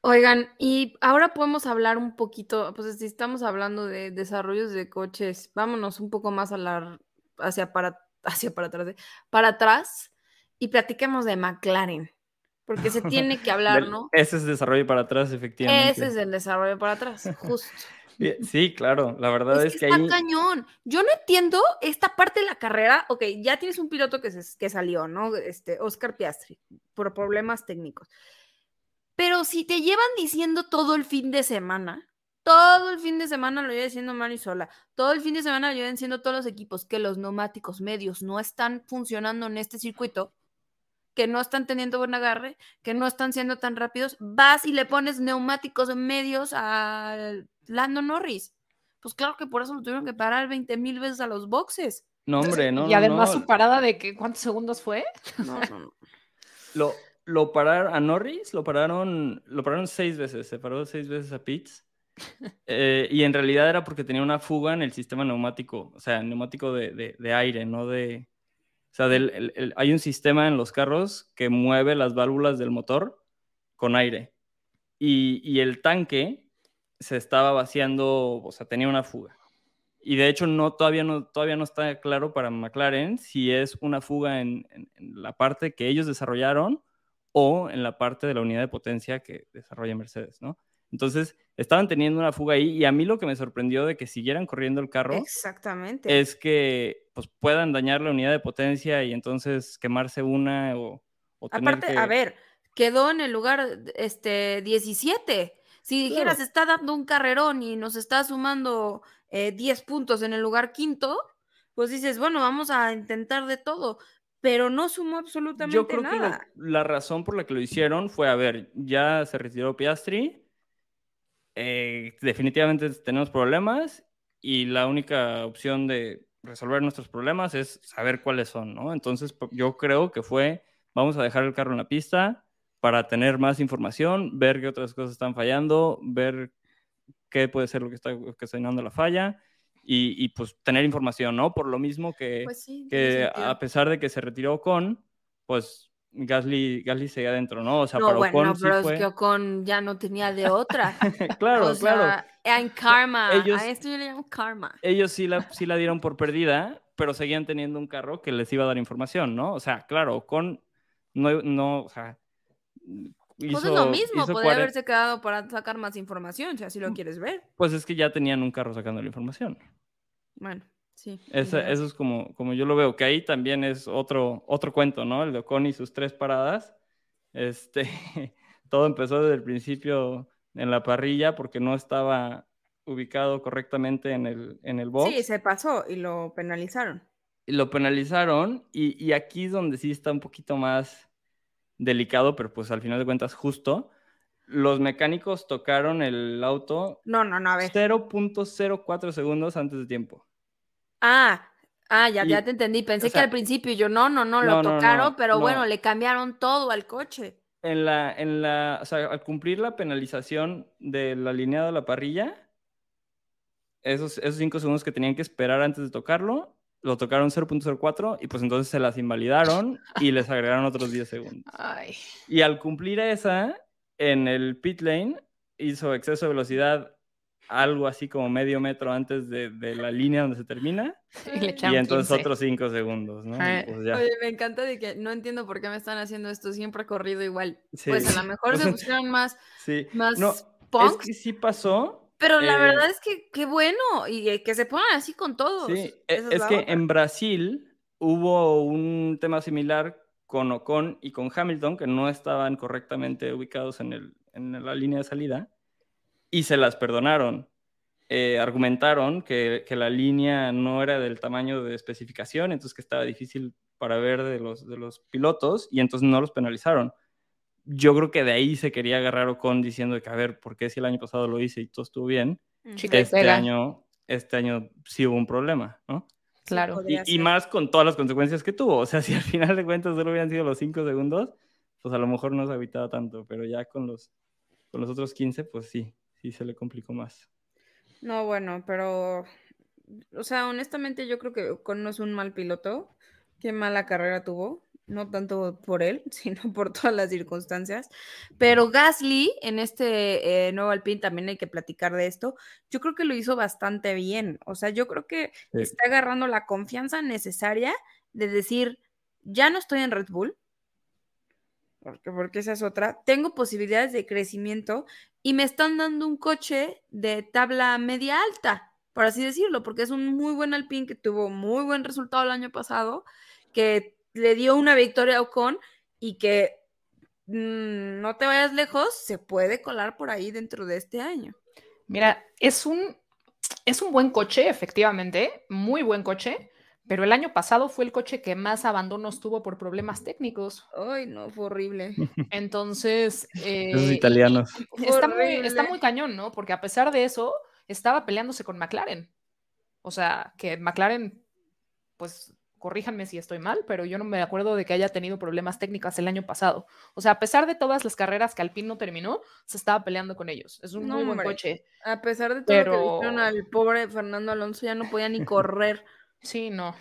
Oigan, y ahora podemos hablar un poquito, pues si estamos hablando de desarrollos de coches, vámonos un poco más a la, hacia para, hacia para atrás, para atrás y platiquemos de McLaren, porque se tiene que hablar, ¿no? Ese es desarrollo para atrás, efectivamente. Ese es el desarrollo para atrás, justo. Sí, claro, la verdad Es es, que que está ahí... cañón. Yo no entiendo esta parte de la carrera. Ok, ya tienes un piloto que, se- que salió, ¿no? Este, Oscar Piastri, por problemas técnicos. Pero si te llevan diciendo todo el fin de semana, todo el fin de semana lo lleva diciendo Mari Sola, todo el fin de semana lo llevan diciendo todos los equipos que los neumáticos medios no están funcionando en este circuito, que no están teniendo buen agarre, que no están siendo tan rápidos, vas y le pones neumáticos medios a Lando Norris. Pues claro que por eso lo tuvieron que parar 20 mil veces a los boxes. No, hombre, no, y no, además no. su parada de que cuántos segundos fue. No, no, no. Lo, lo pararon a Norris, lo pararon, lo pararon seis veces, se paró seis veces a Pitts. Eh, y en realidad era porque tenía una fuga en el sistema neumático, o sea, neumático de, de- de aire, no de. O sea, del- el- el- hay un sistema en los carros que mueve las válvulas del motor con aire. Y, y el tanque se estaba vaciando, o sea, tenía una fuga. Y de hecho, no, todavía, no, todavía no está claro para McLaren si es una fuga en, en- en la parte que ellos desarrollaron o en la parte de la unidad de potencia que desarrolla Mercedes, ¿no? Entonces, estaban teniendo una fuga ahí y a mí lo que me sorprendió de que siguieran corriendo el carro Exactamente. es que pues, puedan dañar la unidad de potencia y entonces quemarse una o, o tener Aparte, que... a ver, quedó en el lugar este 17. Si dijeras, Claro. está dando un carrerón y nos está sumando eh, 10 puntos en el lugar quinto, pues dices, bueno, vamos a intentar de todo. Pero no sumó absolutamente Yo creo que lo- nada. la razón por la que lo hicieron fue, a ver, ya se retiró Piastri, eh, definitivamente tenemos problemas y la única opción de resolver nuestros problemas es saber cuáles son, ¿no? Entonces yo creo que fue, vamos a dejar el carro en la pista para tener más información, ver qué otras cosas están fallando, ver qué puede ser lo que está ocasionando la falla y, y, pues tener información, ¿no? Por lo mismo que Pues sí, que a pesar de que se retiró con, pues Gasly, Gasly seguía adentro, ¿no? O sea, no, para bueno, Ocon sí pero fue... es que Ocon ya no tenía de otra. claro, o sea, claro. en karma. Ellos- A esto yo le llamo karma. Ellos sí la, sí la dieron por perdida, pero seguían teniendo un carro que les iba a dar información, ¿no? O sea, claro, Ocon no, no o sea... Pues es lo mismo, podría 40 haberse quedado para sacar más información, si así lo quieres ver. Pues es que ya tenían un carro sacando la información. Bueno, sí. Esa- eso es como, como yo lo veo, que ahí también es otro, otro cuento, ¿no? El de Ocon y sus tres paradas. Este, todo empezó desde el principio en la parrilla porque no estaba ubicado correctamente en el, en el box. Sí, se pasó y lo penalizaron. y lo penalizaron y, y aquí es donde sí está un poquito más delicado, pero pues al final de cuentas justo. Los mecánicos tocaron el auto No, no, no, a ver. 0.04 segundos antes de tiempo. Ah, ah, ya, Y- ya te entendí. Pensé o sea, que al principio yo no, no, no, lo no, tocaron, no, pero no. bueno, le cambiaron todo al coche. En la, en la, o sea, al cumplir la penalización del alineado de la parrilla, esos, esos cinco segundos que tenían que esperar antes de tocarlo, lo tocaron 0.04 y pues entonces se las invalidaron y les agregaron otros 10 segundos. Ay. Y al cumplir esa, en el pit lane hizo exceso de velocidad algo así como medio metro antes de, de la línea donde se termina Y le y entonces 15. otros 5 segundos, ¿no? Pues ya. Oye, me encanta de que no entiendo por qué me están haciendo esto, siempre corrido igual. Sí. Pues a lo mejor se pusieron más, Sí. más No, es punks, que sí pasó, pero la eh, verdad es que qué bueno y eh, que se pongan así con todos. Sí, e- Esa es que otra. en Brasil hubo un tema similar con Ocon y con Hamilton, que no estaban correctamente ubicados en, el, en la línea de salida, y se las perdonaron. Eh, argumentaron que, que la línea no era del tamaño de especificación, entonces que estaba difícil para ver de los, de los pilotos, y entonces no los penalizaron. Yo creo que de ahí se quería agarrar Ocon diciendo que, a ver, ¿por qué si el año pasado lo hice y todo estuvo bien? Chica Este pega. año, este año sí hubo un problema, ¿no? Claro. Y, más con todas las consecuencias que tuvo. O sea, si al final de cuentas solo hubieran sido los cinco segundos, pues a lo mejor no se agüitaba tanto, pero ya con los, con los otros 15, pues sí, sí se le complicó más. No, bueno, pero, o sea, honestamente yo creo que Ocon no es un mal piloto. Qué mala carrera tuvo, no tanto por él, sino por todas las circunstancias. Pero Gasly, en este eh, nuevo Alpine, también hay que platicar de esto. Yo creo que lo hizo bastante bien. O sea, yo creo que Sí. está agarrando la confianza necesaria de decir, ya no estoy en Red Bull, porque, porque esa es otra, tengo posibilidades de crecimiento y me están dando un coche de tabla media alta, por así decirlo, porque es un muy buen Alpine que tuvo muy buen resultado el año pasado, que le dio una victoria a Ocon y que mm, no te vayas lejos, se puede colar por ahí dentro de este año. Mira, es un, es un buen coche, efectivamente, muy buen coche, pero el año pasado fue el coche que más abandonos tuvo por problemas técnicos. Ay, no, fue horrible. Entonces, Esos eh, y- italianos. está, muy, está muy cañón, ¿no? Porque a pesar de eso, estaba peleándose con McLaren. O sea, que McLaren, pues corríjanme si estoy mal, pero yo no me acuerdo de que haya tenido problemas técnicos el año pasado. O sea, a pesar de todas las carreras que Alpine no terminó, se estaba peleando con ellos. Es un No, muy buen hombre. coche. A pesar de todo lo que le Pero- hicieron al pobre Fernando Alonso, ya no podía ni correr. Sí, no.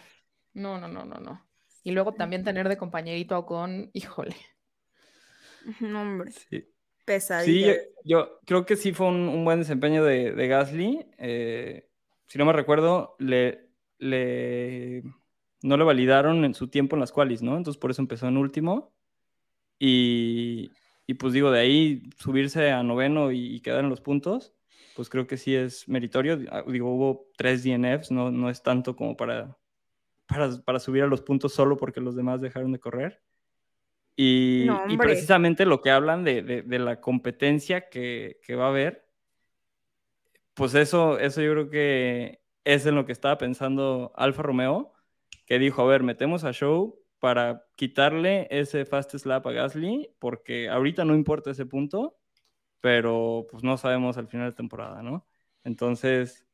No, no, no, no, no. Y luego también tener de compañerito a Ocon, híjole. No, hombre, Sí. Sí, pesadilla. yo, yo creo que sí fue un, un buen desempeño de, de Gasly. Eh, si no me recuerdo, le, le- no le validaron en su tiempo en las qualis, ¿no? Entonces por eso empezó en último. Y, y pues digo, de ahí subirse a noveno y, y quedar en los puntos, pues creo que sí es meritorio. Ah, Digo, hubo tres DNFs, no, no es tanto como para, para, para subir a los puntos solo porque los demás dejaron de correr. Y, No, y hombre. precisamente lo que hablan de, de- de la competencia que, que va a haber, pues eso, eso yo creo que es en lo que estaba pensando Alfa Romeo, que dijo, a ver, metemos a Show para quitarle ese fast slap a Gasly, porque ahorita no importa ese punto, pero pues no sabemos al final de temporada, ¿no? Entonces,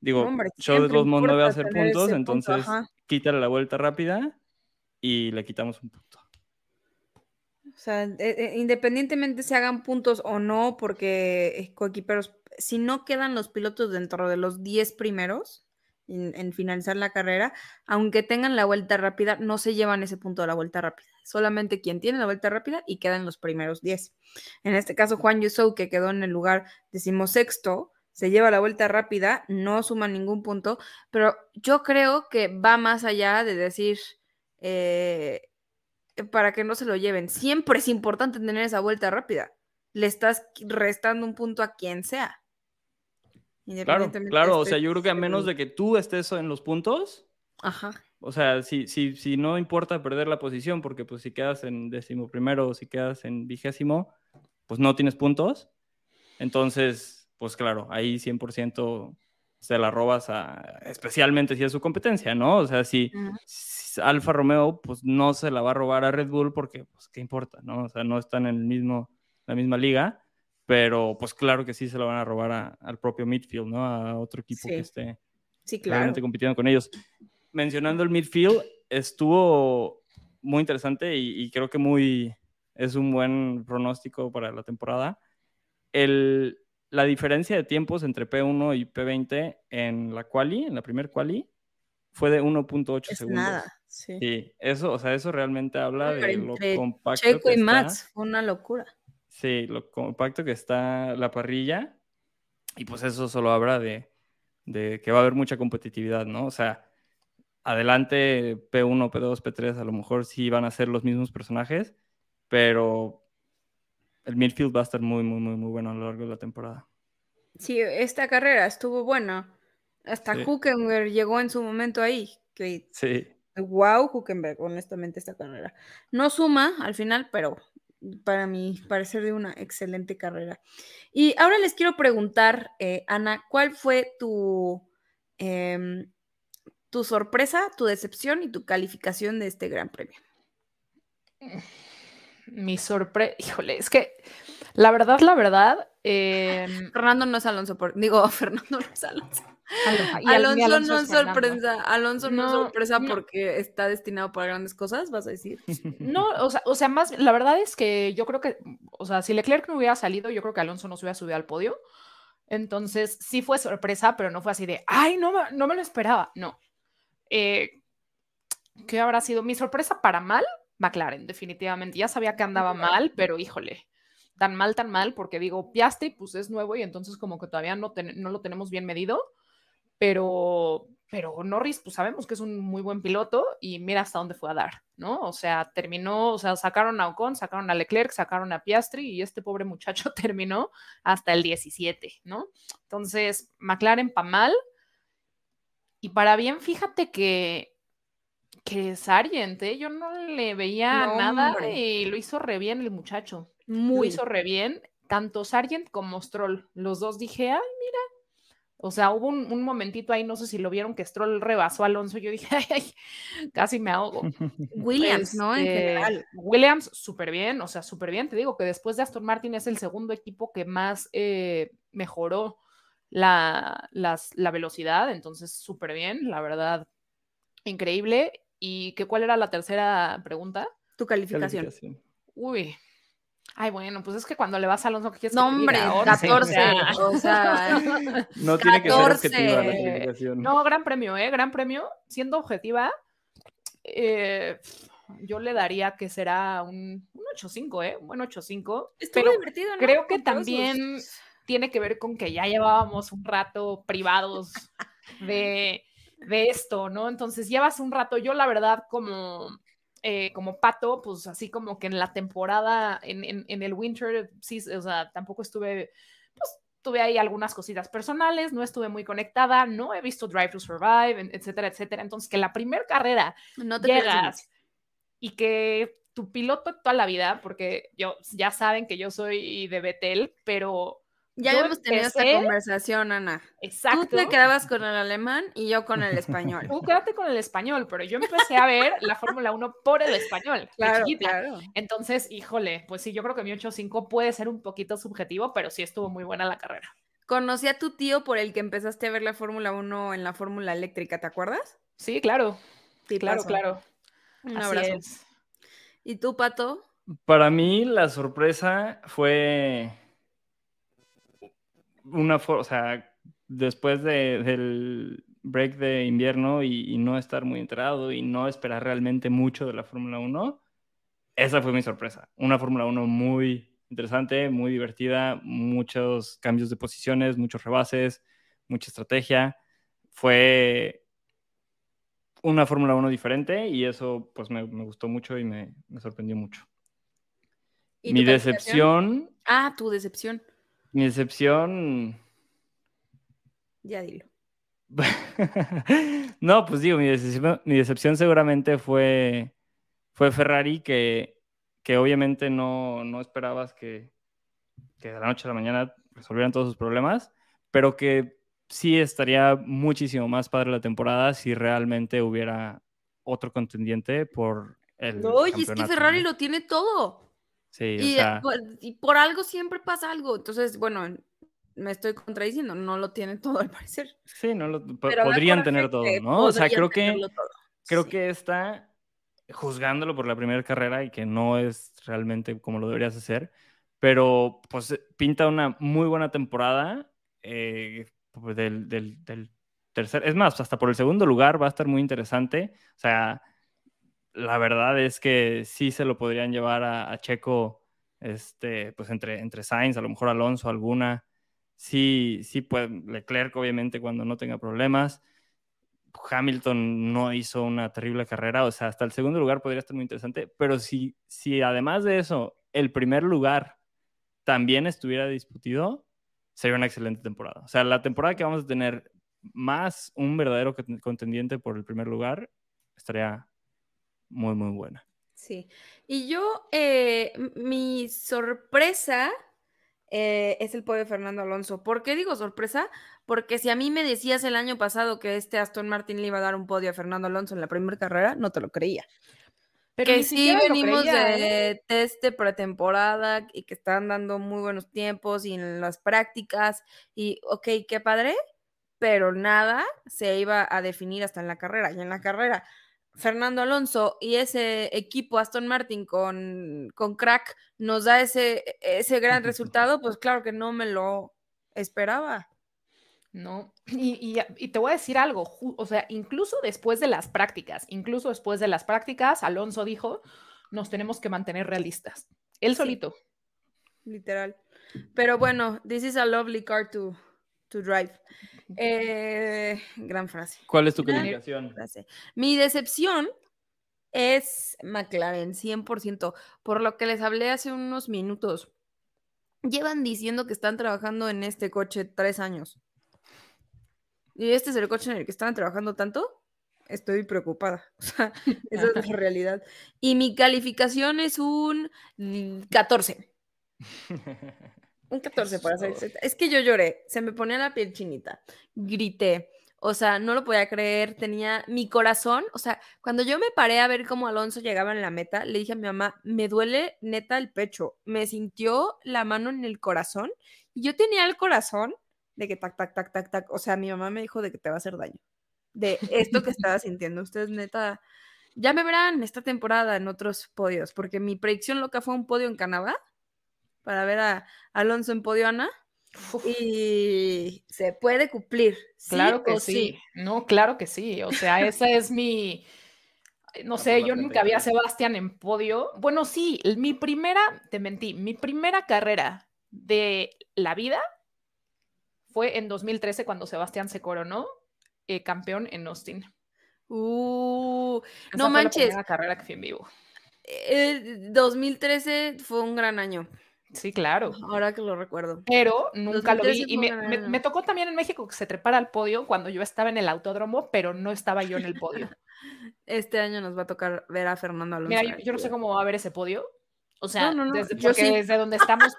digo, hombre, Show de todos modos no va a hacer puntos, punto, entonces ajá. quítale la vuelta rápida y le quitamos un punto. O sea, eh, eh, independientemente se hagan puntos o no, porque eh, coequiperos, si no quedan los pilotos dentro de los 10 primeros en, finalizar la carrera, aunque tengan la vuelta rápida, no se llevan ese punto de la vuelta rápida. Solamente quien tiene la vuelta rápida y quedan los primeros 10. En este caso, Juan Yusou, que quedó en el lugar decimosexto, se lleva la vuelta rápida, no suma ningún punto, pero yo creo que va más allá de decir, eh, para que no se lo lleven. Siempre es importante tener esa vuelta rápida. Le estás restando un punto a quien sea. Claro, claro, o sea, yo creo que a en- menos de que tú estés en los puntos, Ajá. o sea, si, si, si no importa perder la posición, porque pues si quedas en décimo primero o si quedas en vigésimo, pues no tienes puntos. Entonces, pues claro, ahí 100% se la robas a, especialmente si es su competencia, ¿no? O sea, si Alfa Romeo, pues no se la va a robar a Red Bull porque, pues, ¿qué importa, no? O sea, no están en el mismo, la misma liga, pero pues claro que sí se la van a robar a- al propio midfield, ¿no? A otro equipo que Sí. esté Sí, claro. realmente compitiendo con ellos. Mencionando el midfield, estuvo muy interesante y, y creo que muy es un buen pronóstico para la temporada. El, la diferencia de tiempos entre P1 y P20 en la quali, en la primer quali, fue de 1.8 Es segundos. nada. Sí. Sí, eso, o sea, eso realmente habla Hombre, de lo compacto Checo que y está. Max, fue una locura. Sí, lo compacto que está la parrilla. Y pues eso solo habla de, de que va a haber mucha competitividad, ¿no? O sea, adelante P1, P2, P3, a lo mejor sí van a ser los mismos personajes, pero el midfield va a estar muy, muy, muy, muy bueno a lo largo de la temporada. Sí, esta carrera estuvo buena. Hasta Sí. Huckenberg llegó en su momento ahí. Que Sí, wow, Huckenberg, honestamente, esta carrera. No suma al final, pero para mi parecer de una excelente carrera. Y ahora les quiero preguntar, eh, Ana, ¿cuál fue tu, em, tu sorpresa, tu decepción y tu calificación de este gran premio? Mi sorpresa, híjole, es que la verdad, la verdad, em, Fernando no es Alonso, por... digo, Fernando no es Alonso. Alonso, y al- Alonso, ni Alonso no sorpresa. Alonso no, es No, sorpresa no. porque está destinado para grandes cosas, vas a decir. No, o sea, o sea, más, la verdad es que yo creo que, o sea, si Leclerc no hubiera salido, yo creo que Alonso no se hubiera subido al podio. Entonces, sí fue sorpresa, pero no fue así de, ay, no, me- no me lo esperaba. No. Eh, ¿Qué habrá sido? Mi sorpresa para mal, McLaren, definitivamente. Ya sabía que andaba mal, pero híjole, tan mal, tan mal, porque digo, Piastri, pues es nuevo y entonces como que todavía no, ten- no lo tenemos bien medido, pero, pero Norris, pues sabemos que es un muy buen piloto y mira hasta dónde fue a dar, ¿no? O sea, terminó, o sea, sacaron a Ocon, sacaron a Leclerc, sacaron a Piastri y este pobre muchacho terminó hasta el 17, ¿no? Entonces, McLaren para mal y para bien, fíjate que que Sargent, ¿eh? yo no le veía No, nada hombre. y lo hizo re bien el muchacho. Lo Muy. hizo re bien, tanto Sargent como Stroll. Los dos dije, ay, mira. O sea, hubo un, un momentito ahí, no sé si lo vieron, que Stroll rebasó a Alonso. Yo dije, ay, ay, casi me ahogo. Williams, ¿no? En Este, general. Williams, súper bien, o sea, súper bien. Te digo que después de Aston Martin es el segundo equipo que más eh, mejoró la, las- la velocidad, entonces súper bien, la verdad, increíble. ¿Y que, cuál era la tercera pregunta? Tu calificación. Calificación. Uy. Ay, bueno, pues es que cuando le vas a Alonso, ¿qué quieres No, que te hombre, diga? Once, o 14. sea. O sea, No tiene que ser 14. objetiva la calificación. No, gran premio, ¿eh? Gran premio. Siendo objetiva, eh, yo le daría que será un, un 8.5, ¿eh? Un buen 8.5. estuvo Pero divertido, ¿no? creo que también tiene que ver con que ya llevábamos un rato privados de, de esto, ¿no? Entonces llevas un rato, yo la verdad como, eh, como pato, pues así como que en la temporada, en, en- en el winter, sí, o sea, tampoco estuve, pues tuve ahí algunas cositas personales, no estuve muy conectada, no he visto Drive to Survive, etcétera, etcétera. Entonces que la primera carrera No te llegas y que tu piloto toda la vida, porque yo ya saben que yo soy de Betel, pero Ya yo habíamos tenido esta conversación, Ana. exacto. Tú te quedabas con el alemán y yo con el español. Tú quédate con el español, pero yo empecé a ver la Fórmula 1 por el español, de Claro, chiquita. claro. Entonces, híjole, pues sí, yo creo que mi 8.5 puede ser un poquito subjetivo, pero sí estuvo muy buena la carrera. Conocí a tu tío por el que empezaste a ver la Fórmula 1 en la Fórmula Eléctrica, ¿te acuerdas? Sí, claro, Sí, claro, claro. Un Así abrazo. es. ¿Y tú, Pato? Para mí la sorpresa fue una, o sea, después de- del break de invierno y, y no estar muy enterado y no esperar realmente mucho de la Fórmula 1, esa fue mi sorpresa. Una Fórmula 1 muy interesante, muy divertida, muchos cambios de posiciones, muchos rebases, mucha estrategia. Fue una Fórmula 1 diferente y eso pues me, me gustó mucho y me, me sorprendió mucho. ¿Y Mi decepción, Ah, tu decepción. Mi decepción, Ya dilo. no, pues digo, mi decepción, mi decepción seguramente fue, fue Ferrari, que, que obviamente no, no esperabas que, que de la noche a la mañana resolvieran todos sus problemas, pero que sí estaría muchísimo más padre la temporada si realmente hubiera otro contendiente por el Oye, es que Ferrari ¿no? lo tiene todo. Sí, o Y, sea, por, y por algo siempre pasa algo. Entonces, bueno, me estoy contradiciendo, no lo tiene todo al parecer. sí, no lo, podrían tener todo, ¿no? O sea, creo que... todo. creo Sí. que está juzgándolo por la primera carrera y que no es realmente como lo deberías hacer, pero pues pinta una muy buena temporada eh, pues, del, del- del tercer, es más, hasta por el segundo lugar va a estar muy interesante, o sea, la verdad es que sí se lo podrían llevar a, Checo, este, pues entre, entre Sainz, a lo mejor Alonso, alguna, sí, sí puede, Leclerc obviamente cuando no tenga problemas, Hamilton no hizo una terrible carrera, o sea, hasta el segundo lugar podría estar muy interesante, pero si, si además de eso el primer lugar también estuviera disputido, sería una excelente temporada. O sea, la temporada que vamos a tener más un verdadero cont- contendiente por el primer lugar estaría muy, muy buena. Sí. Y yo, eh, mi sorpresa eh, es el podio de Fernando Alonso. ¿Por qué digo sorpresa? Porque si a mí me decías el año pasado que este Aston Martin le iba a dar un podio a Fernando Alonso en la primera carrera, no te lo creía. Pero que sí venimos creía, ¿eh? de test de pretemporada y que están dando muy buenos tiempos y en las prácticas y ok, qué padre, pero nada se iba a definir hasta en la carrera. Y en la carrera, Fernando Alonso y ese equipo Aston Martin con, con crack nos da ese, ese gran resultado, pues claro que no me lo esperaba. No, y, y- y te voy a decir algo, o sea, incluso después de las prácticas, incluso después de las prácticas, Alonso dijo, nos tenemos que mantener realistas. Él Sí. solito. literal. Pero bueno, this is a lovely car to, to drive. Eh, gran frase, ¿Cuál es tu Gran calificación? frase. Mi decepción es McLaren, 100%, por lo que les hablé hace unos minutos. Llevan diciendo que están trabajando en este coche tres años. Y este es el coche en el que están trabajando tanto. Estoy preocupada. O sea, esa es la realidad. Y mi calificación es un mm, 14. Un 14 para ser. Es que yo lloré, se me ponía la piel chinita, grité, o sea, no lo podía creer, tenía mi corazón, o sea, cuando yo me paré a ver cómo Alonso llegaba en la meta, le dije a mi mamá, me duele neta el pecho, me sintió la mano en el corazón y yo tenía el corazón de que tac, tac, tac, tac, tac, o sea, mi mamá me dijo de que te va a hacer daño, de esto que estaba sintiendo, ustedes neta, ya me verán esta temporada en otros podios, porque mi predicción loca fue un podio en Canadá para ver a Alonso en podio Ana Uf, y se puede cumplir. ¿sí claro que o sí. No, claro que sí. O sea, esa es mi. No sé, la yo nunca vi a 33. Sebastián en podio. Bueno, sí, el- mi primera, te mentí, mi primera carrera de la vida fue en 2013 cuando Sebastián se coronó eh, campeón en Austin. Uh, Esa no fue manches, La primera carrera que fui en vivo. eh, 2013 fue un gran año, Sí, claro. ahora que lo recuerdo. Pero nunca lo 2013 vi. Y me, tocó también en México que se trepara al podio cuando yo estaba en el autódromo, pero no estaba yo en el podio. Este año nos va a tocar ver a Fernando Alonso. Mira, yo, no sé cómo va a ver ese podio. O sea, no, no, desde, yo porque sí. desde donde estamos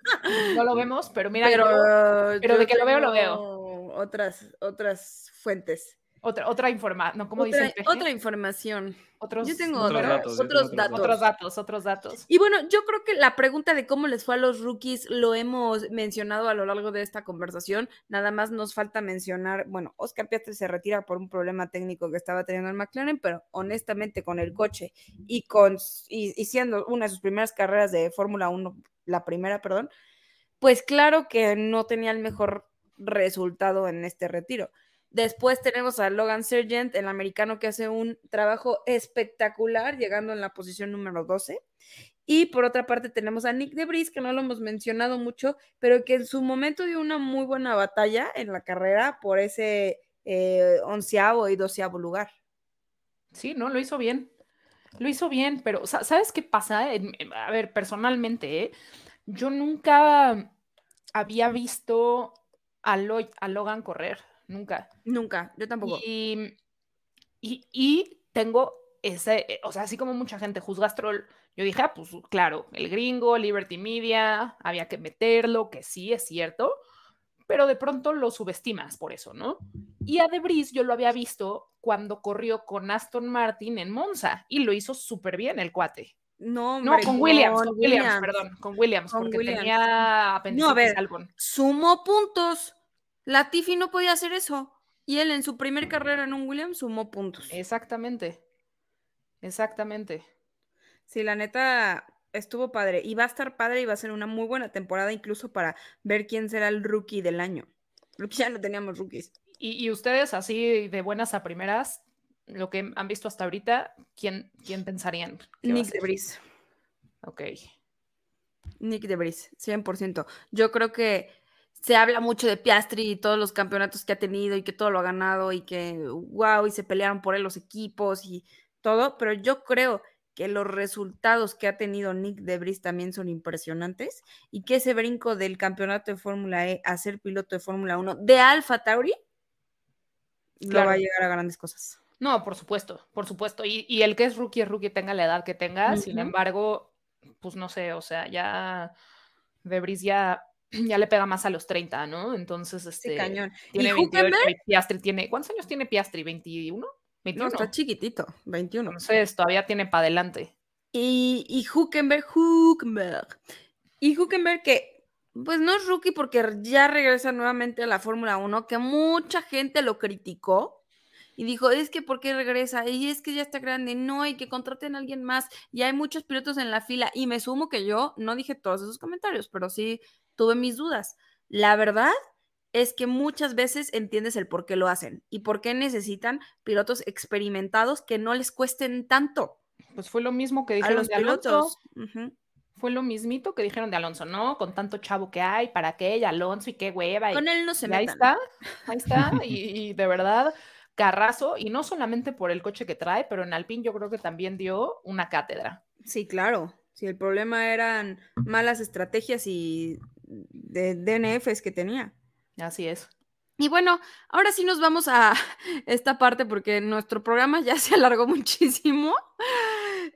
no lo vemos, pero mira, pero, yo- pero yo de que lo veo, lo tengo Otras, otras fuentes. otra, otra información, ¿no? ¿Cómo dice el otra información. Otros, yo tengo Otros datos. otros datos, otros datos. Y bueno, yo creo que la pregunta de cómo les fue a los rookies lo hemos mencionado a lo largo de esta conversación. Nada más nos falta mencionar, bueno, Oscar Piastri se retira por un problema técnico que estaba teniendo el McLaren, pero honestamente con el coche y con y, y siendo una de sus primeras carreras de Fórmula 1, la primera, perdón, pues claro que no tenía el mejor resultado en este retiro. Después tenemos a Logan Sargent, el americano que hace un trabajo espectacular, llegando en la posición número 12. Y por otra parte tenemos a Nick Debris, que no lo hemos mencionado mucho, pero que en su momento dio una muy buena batalla en la carrera por ese eh, onceavo y doceavo lugar. Sí, no, lo hizo bien. Lo hizo bien, pero sa- ¿sabes qué pasa? A ver, personalmente, ¿eh? yo nunca había visto a Logan correr, nunca. Nunca, yo tampoco. Y, y, y tengo ese, eh, o sea, así como mucha gente juzga a Stroll, yo dije, ah, pues claro, el gringo, Liberty Media, había que meterlo, que sí, es cierto, pero de pronto lo subestimas por eso, ¿no? Y a Debris yo lo había visto cuando corrió con Aston Martin en Monza y lo hizo súper bien el cuate. No, No, hombre, con Williams, con Williams, Williams. perdón, con Williams, Con porque Williams. tenía apendicitis ver. Albon. Sumó puntos. Latifi no podía hacer eso. Y él en su primer carrera en un Williams sumó puntos. Exactamente, exactamente. Sí, la neta estuvo padre. Y va a estar padre y va a ser una muy buena temporada incluso para ver quién será el rookie del año. Porque ya no teníamos rookies. Y, y ustedes, así de buenas a primeras, lo que han visto hasta ahorita, ¿quién, quién pensarían? Nick? Debris. Ok. Nick Debris, 100%. Yo creo que se habla mucho de Piastri y todos los campeonatos que ha tenido y que todo lo ha ganado y que, wow, y se pelearon por él los equipos y todo, pero yo creo que los resultados que ha tenido Nick Debris también son impresionantes y que ese brinco del campeonato de Fórmula E a ser piloto de Fórmula 1 de Alfa Tauri lo va a llegar a grandes cosas. No, por supuesto, por supuesto. Y, y el que es rookie es rookie, tenga la edad que tenga. Sin embargo, pues no sé, o sea, ya Debris ya, ya le pega más a los 30, ¿no? Entonces, Sí, este, cañón. tiene ¿Y 28 Hülkenberg? y Piastri tiene, ¿cuántos años tiene Piastri? ¿21? No, 21. está chiquitito, 21. Entonces, todavía tiene para adelante. Y, y Huckenberg, Huckenberg. Y Huckenberg que pues no es rookie porque ya regresa nuevamente a la Fórmula 1, que mucha gente lo criticó y dijo, es que ¿por qué regresa? Y es que ya está grande, no, y que contraten a alguien más, y hay muchos pilotos en la fila, y me sumo que yo no dije todos esos comentarios, pero sí tuve mis dudas. La verdad es que muchas veces entiendes el por qué lo hacen y por qué necesitan pilotos experimentados que no les cuesten tanto Pues fue lo mismo que a dijeron los de Alonso. pilotos. Ujú. Fue lo mismito que dijeron de Alonso, ¿no? Con tanto chavo que hay, ¿para qué? Y Alonso y qué hueva. y- Con él no se y ahí metan. está, ahí está. y, y de verdad, Carrazo, y no solamente por el coche que trae, pero en Alpine yo creo que también dio una cátedra. Sí, claro. Si el problema eran malas estrategias y de DNFs que tenía. Así es. Y bueno, ahora sí nos vamos a esta parte porque nuestro programa ya se alargó muchísimo.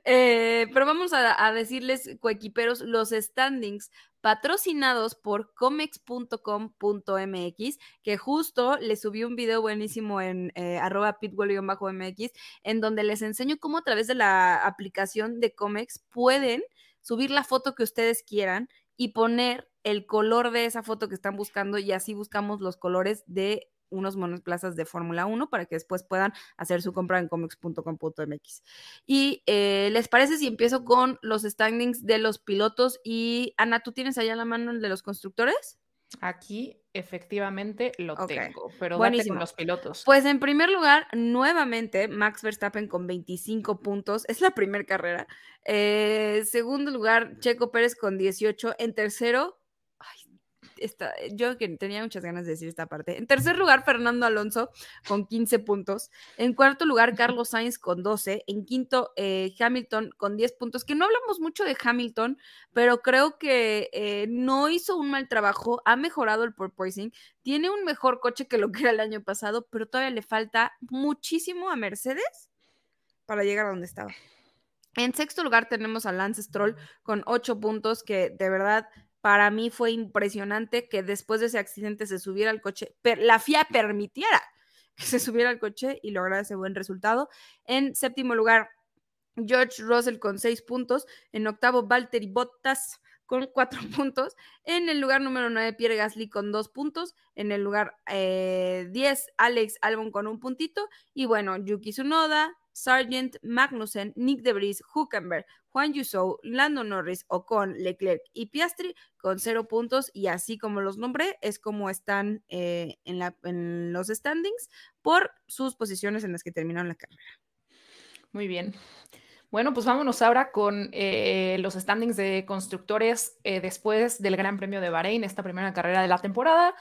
Eh, pero vamos a, a decirles, coequiperos, los standings patrocinados por comex.com.mx, que justo les subí un video buenísimo en eh, arroba pitbull-mx, en donde les enseño cómo a través de la aplicación de Comex pueden subir la foto que ustedes quieran y poner el color de esa foto que están buscando y así buscamos los colores de unos monoplazas de Fórmula 1 para que después puedan hacer su compra en comics.com.mx. Y eh, les parece si empiezo con los standings de los pilotos y Ana, ¿tú tienes allá la mano el de los constructores? Aquí efectivamente lo tengo, pero date buenísimo. con los pilotos. Pues en primer lugar, nuevamente, Max Verstappen con 25 puntos. Es la primera carrera. Eh, segundo lugar, Checo Pérez con 18. En tercero, esta- yo que tenía muchas ganas de decir esta parte. En tercer lugar, Fernando Alonso con 15 puntos. En cuarto lugar, Carlos Sainz con 12. En quinto, eh, Hamilton con 10 puntos. Que no hablamos mucho de Hamilton, pero creo que eh, no hizo un mal trabajo. Ha mejorado el porpoising tiene un mejor coche que lo que era el año pasado, pero todavía le falta muchísimo a Mercedes para llegar a donde estaba. En sexto lugar tenemos a Lance Stroll con ocho puntos, que de verdad para mí fue impresionante que después de ese accidente se subiera al coche, la FIA permitiera que se subiera al coche y lograra ese buen resultado. En séptimo lugar, George Russell con seis puntos. En octavo, Valtteri Bottas con cuatro puntos. En el lugar número 9, Pierre Gasly con dos puntos. En el lugar eh, 10, Alex Albon con un puntito. Y bueno, Yuki Tsunoda, Sargent, Magnussen, Nick DeVries, Huckenberg, Juan Yusou, Lando Norris, Ocon, Leclerc y Piastri con cero puntos. Y así como los nombré, es como están eh, en, la- en los standings por sus posiciones en las que terminaron la carrera. Muy bien. Bueno, pues vámonos ahora con eh, los standings de constructores eh, después del Gran Premio de Bahrein, esta primera carrera de la temporada.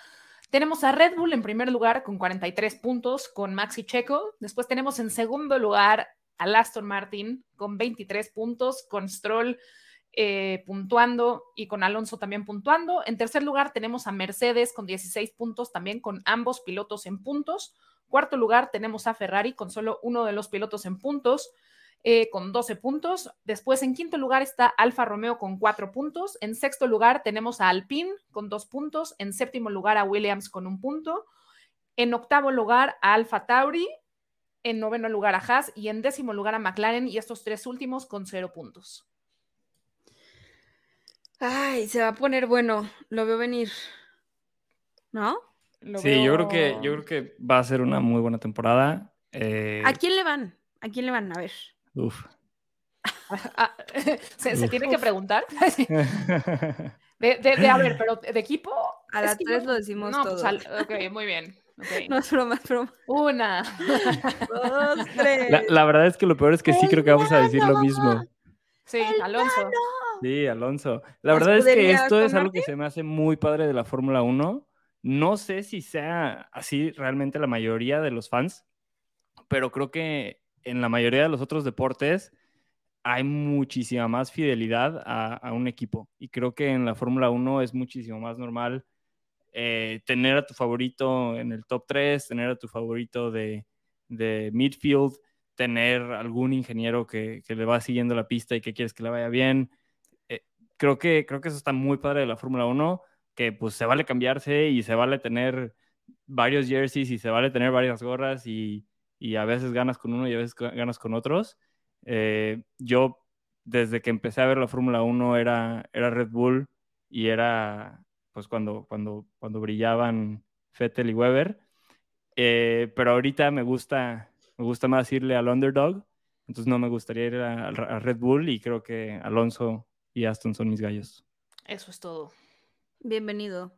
Tenemos a Red Bull en primer lugar con 43 puntos con Maxi Checo. Después tenemos en segundo lugar al Aston Martin con 23 puntos, con Stroll eh, puntuando y con Alonso también puntuando. En tercer lugar tenemos a Mercedes con 16 puntos, también con ambos pilotos en puntos. Cuarto lugar tenemos a Ferrari con solo uno de los pilotos en puntos. Eh, con 12 puntos. Después, en quinto lugar está Alfa Romeo con 4 puntos. En sexto lugar tenemos a Alpine con 2 puntos. En séptimo lugar a Williams con un punto. En octavo lugar a Alfa Tauri. En noveno lugar a Haas. Y en décimo lugar a McLaren. Y estos tres últimos con 0 puntos. Ay, se va a poner bueno, lo veo venir. ¿No? Lo Sí, yo creo que yo creo que va a ser una muy buena temporada. Eh, ¿A quién le van? ¿A quién le van? A ver. Uf. Ah, se, se tiene que preguntar. De, de- de- a ver, pero de equipo. A las tres lo decimos no, pues todos. al- ok, muy bien. ok. No es broma, es broma. Una. Dos, tres. La, la verdad es que lo peor es que sí creo que vamos a decir lo mismo. Sí, Alonso. Sí, Alonso. La verdad es que esto es algo que se me hace muy padre de la Fórmula 1. No sé si sea así realmente la mayoría de los fans, pero creo que en la mayoría de los otros deportes hay muchísima más fidelidad a, un equipo. Y creo que en la Fórmula 1 es muchísimo más normal eh, tener a tu favorito en el top 3, tener a tu favorito de, de midfield, tener algún ingeniero que, que le va siguiendo la pista y que quieres que le vaya bien. Eh, creo, que, creo que eso está muy padre de la Fórmula 1, que pues se vale cambiarse y se vale tener varios jerseys y se vale tener varias gorras y, y a veces ganas con uno y a veces ga- ganas con otros. Eh, yo desde que empecé a ver la Fórmula 1 era, era Red Bull y era pues cuando, cuando, cuando brillaban Fettel y Weber. Eh, pero ahorita me gusta, me gusta más irle al underdog, entonces no me gustaría ir a, a Red Bull y creo que Alonso y Aston son mis gallos. Eso es todo. Bienvenido.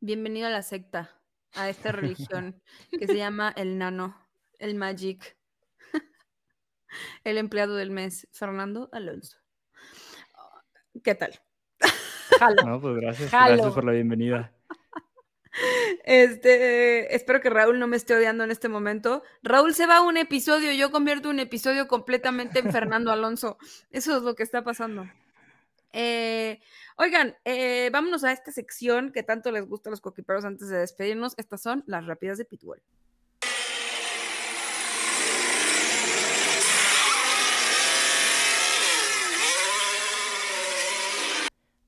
Bienvenido a la secta, a esta religión que se llama el nano, el magic. El empleado del mes, Fernando Alonso. ¿Qué tal? Jalo. No, pues gracias, Jalo. gracias por la bienvenida. Este, espero que Raúl no me esté odiando en este momento. Raúl se va a un episodio, yo convierto un episodio completamente en Fernando Alonso. Eso es lo que está pasando. Eh, oigan, eh, vámonos a esta sección que tanto les gusta a los coquiperos antes de despedirnos. Estas son las rápidas de Pitbull.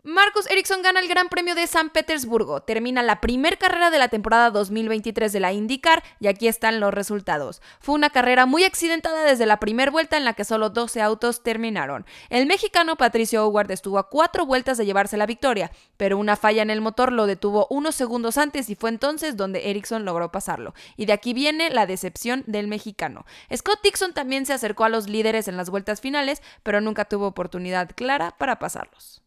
Marcus Ericsson gana el Gran Premio de San Petersburgo. Termina la primer carrera de la temporada 2023 de la IndyCar y aquí están los resultados. Fue una carrera muy accidentada desde la primera vuelta en la que solo 12 autos terminaron. El mexicano Patricio Howard estuvo a cuatro vueltas de llevarse la victoria, pero una falla en el motor lo detuvo unos segundos antes y fue entonces donde Ericsson logró pasarlo. Y de aquí viene la decepción del mexicano. Scott Dixon también se acercó a los líderes en las vueltas finales, pero nunca tuvo oportunidad clara para pasarlos.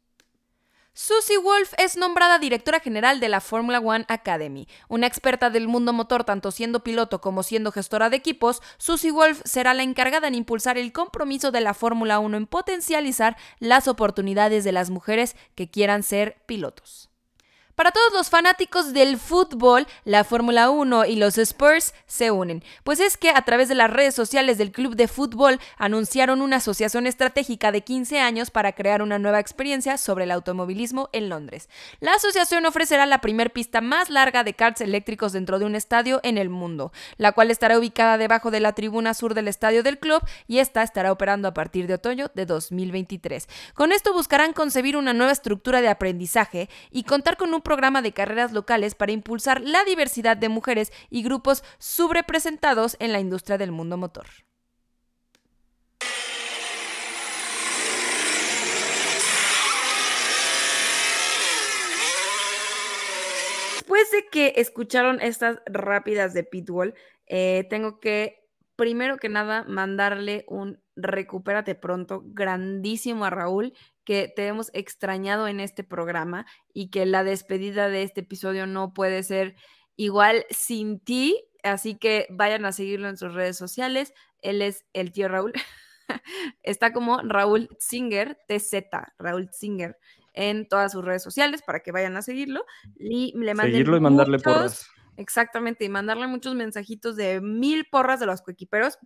Susie Wolf es nombrada directora general de la Formula One Academy. Una experta del mundo motor, tanto siendo piloto como siendo gestora de equipos, Susie Wolf será la encargada en impulsar el compromiso de la Fórmula 1 en potencializar las oportunidades de las mujeres que quieran ser pilotos. Para todos los fanáticos del fútbol, la Fórmula 1 y los Spurs se unen, pues es que a través de las redes sociales del club de fútbol anunciaron una asociación estratégica de 15 años para crear una nueva experiencia sobre el automovilismo en Londres. La asociación ofrecerá la primer pista más larga de karts eléctricos dentro de un estadio en el mundo, la cual estará ubicada debajo de la tribuna sur del estadio del club y esta estará operando a partir de otoño de 2023. Con esto buscarán concebir una nueva estructura de aprendizaje y contar con un programa de carreras locales para impulsar la diversidad de mujeres y grupos subrepresentados en la industria del mundo motor. Después de que escucharon estas rápidas de Pitbull, eh, tengo que, primero que nada, mandarle un recupérate pronto grandísimo a Raúl, que te hemos extrañado en este programa y que la despedida de este episodio no puede ser igual sin ti. Así que vayan a seguirlo en sus redes sociales. Él es el tío Raúl. Está como Raúl Singer, TZ, Raúl Singer, en todas sus redes sociales para que vayan a seguirlo. Y le manden Seguirlo y mandarle muchos- porras. Exactamente, y mandarle muchos mensajitos de mil porras de los coequiperos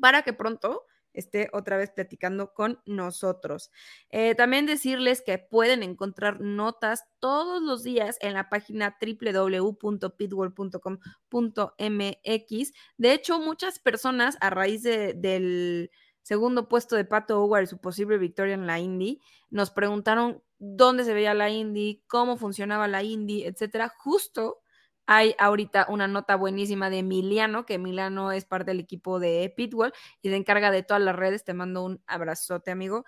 para que pronto esté otra vez platicando con nosotros. Eh, también decirles que pueden encontrar notas todos los días en la página www.pitbull.com.mx. De hecho, muchas personas a raíz de- del segundo puesto de Pato Howard y su posible victoria en la Indy, nos preguntaron dónde se veía la Indy, cómo funcionaba la Indy, etcétera. Justo hay ahorita una nota buenísima de Emiliano, que Emiliano es parte del equipo de Pitbull y se encarga de todas las redes. Te mando un abrazote, amigo.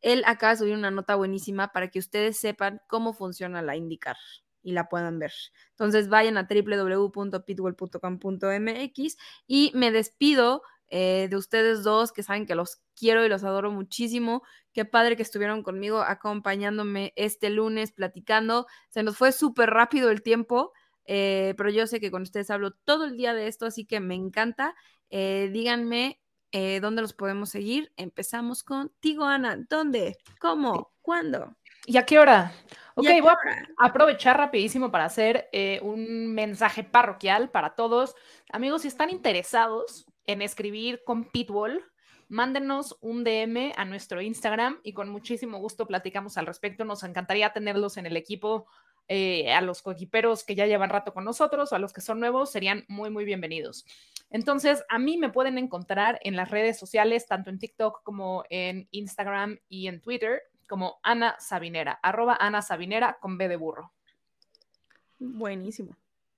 Él acaba de subir una nota buenísima para que ustedes sepan cómo funciona la IndyCar y la puedan ver. Entonces vayan a www.pitbull.com.mx y me despido eh, de ustedes dos que saben que los quiero y los adoro muchísimo. Qué padre que estuvieron conmigo acompañándome este lunes platicando. Se nos fue súper rápido el tiempo. Eh, pero yo sé que con ustedes hablo todo el día de esto, así que me encanta. Eh, díganme eh, dónde los podemos seguir. Empezamos contigo, Ana. ¿Dónde? ¿Cómo? ¿Cuándo? ¿Y a qué hora? Ok, ¿Y a qué voy a aprovechar rapidísimo para hacer un mensaje parroquial para todos. Amigos, si están interesados en escribir con Pitbull, mándenos un DM a nuestro Instagram y con muchísimo gusto platicamos al respecto. Nos encantaría tenerlos en el equipo. Eh, a los coequiperos que ya llevan rato con nosotros o a los que son nuevos serían muy, muy bienvenidos. Entonces, a mí me pueden encontrar en las redes sociales, tanto en TikTok como en Instagram y en Twitter, como Ana Sabinera, arroba Ana Sabinera con B de burro. Buenísimo.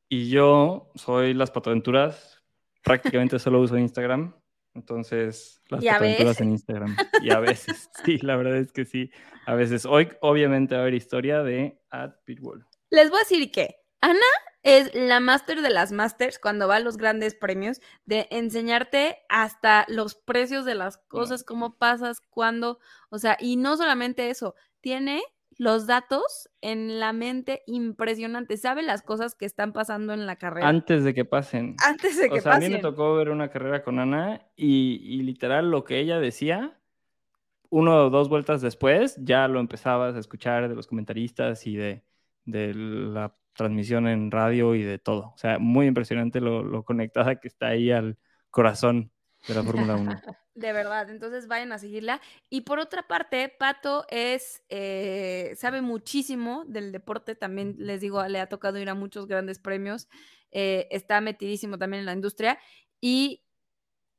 Y yo soy las patoaventuras. Prácticamente solo uso Instagram. Entonces, las ¿Y a patoaventuras veces? en Instagram. Y a veces, sí, la verdad es que sí. A veces. Hoy, obviamente, va a haber historia de at Pitbull. Les voy a decir que Ana es la máster de las masters cuando va a los grandes premios de enseñarte hasta los precios de las cosas, cómo pasas, cuándo, o sea, y no solamente eso, tiene los datos en la mente impresionante, sabe las cosas que están pasando en la carrera Antes de que pasen. antes de que O sea, a mí pasen. me tocó ver una carrera con Ana y, y literal lo que ella decía, uno o dos vueltas después, ya lo empezabas a escuchar de los comentaristas y de, de la transmisión en radio y de todo. O sea, muy impresionante lo, lo conectada que está ahí al corazón de la Fórmula 1. De verdad, entonces vayan a seguirla. Y por otra parte, Pato es, eh, sabe muchísimo del deporte, también les digo, le ha tocado ir a muchos grandes premios, eh, está metidísimo también en la industria y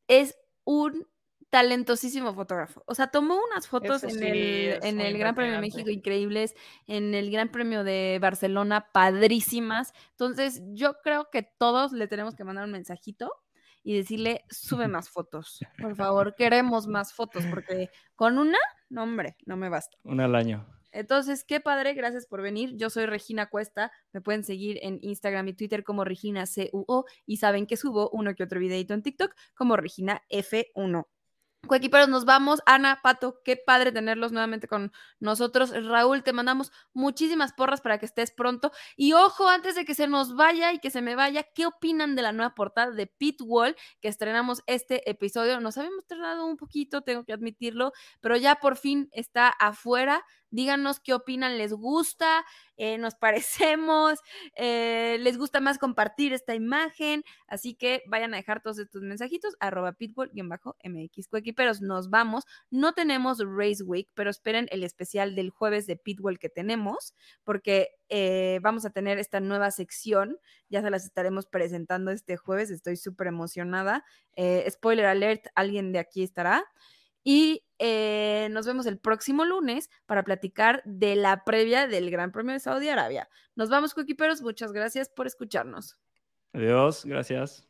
es un talentosísimo fotógrafo. O sea, tomó unas fotos Eso en sí, el, en el Gran Premio de. México increíbles, en el Gran Premio de Barcelona padrísimas. Entonces, yo creo que todos le tenemos que mandar un mensajito y decirle, sube más fotos, por favor, queremos más fotos, porque con una, no hombre, no me basta. Una al año. Entonces, qué padre, gracias por venir. Yo soy Regina Cuesta, me pueden seguir en Instagram y Twitter como Regina CUO y saben que subo uno que otro videito en TikTok como Regina F1. Cuequiperos, nos vamos. Ana, Pato, qué padre tenerlos nuevamente con nosotros. Raúl, te mandamos muchísimas porras para que estés pronto. Y ojo, antes de que se nos vaya y que se me vaya, ¿qué opinan de la nueva portada de Pit Wall que estrenamos este episodio? Nos habíamos tardado un poquito, tengo que admitirlo, pero ya por fin está afuera. Díganos qué opinan, les gusta, eh, nos parecemos, eh, les gusta más compartir esta imagen, así que vayan a dejar todos estos mensajitos, arroba pitbull-mx cuequiperos, nos vamos, no tenemos Race Week, pero esperen el especial del jueves de Pitbull que tenemos, porque eh, vamos a tener esta nueva sección, ya se las estaremos presentando este jueves, estoy súper emocionada, spoiler alert, alguien de aquí estará, y eh, nos vemos el próximo lunes para platicar de la previa del Gran Premio de Saudi Arabia. Nos vamos, coequiperos. Muchas gracias por escucharnos. Adiós, gracias.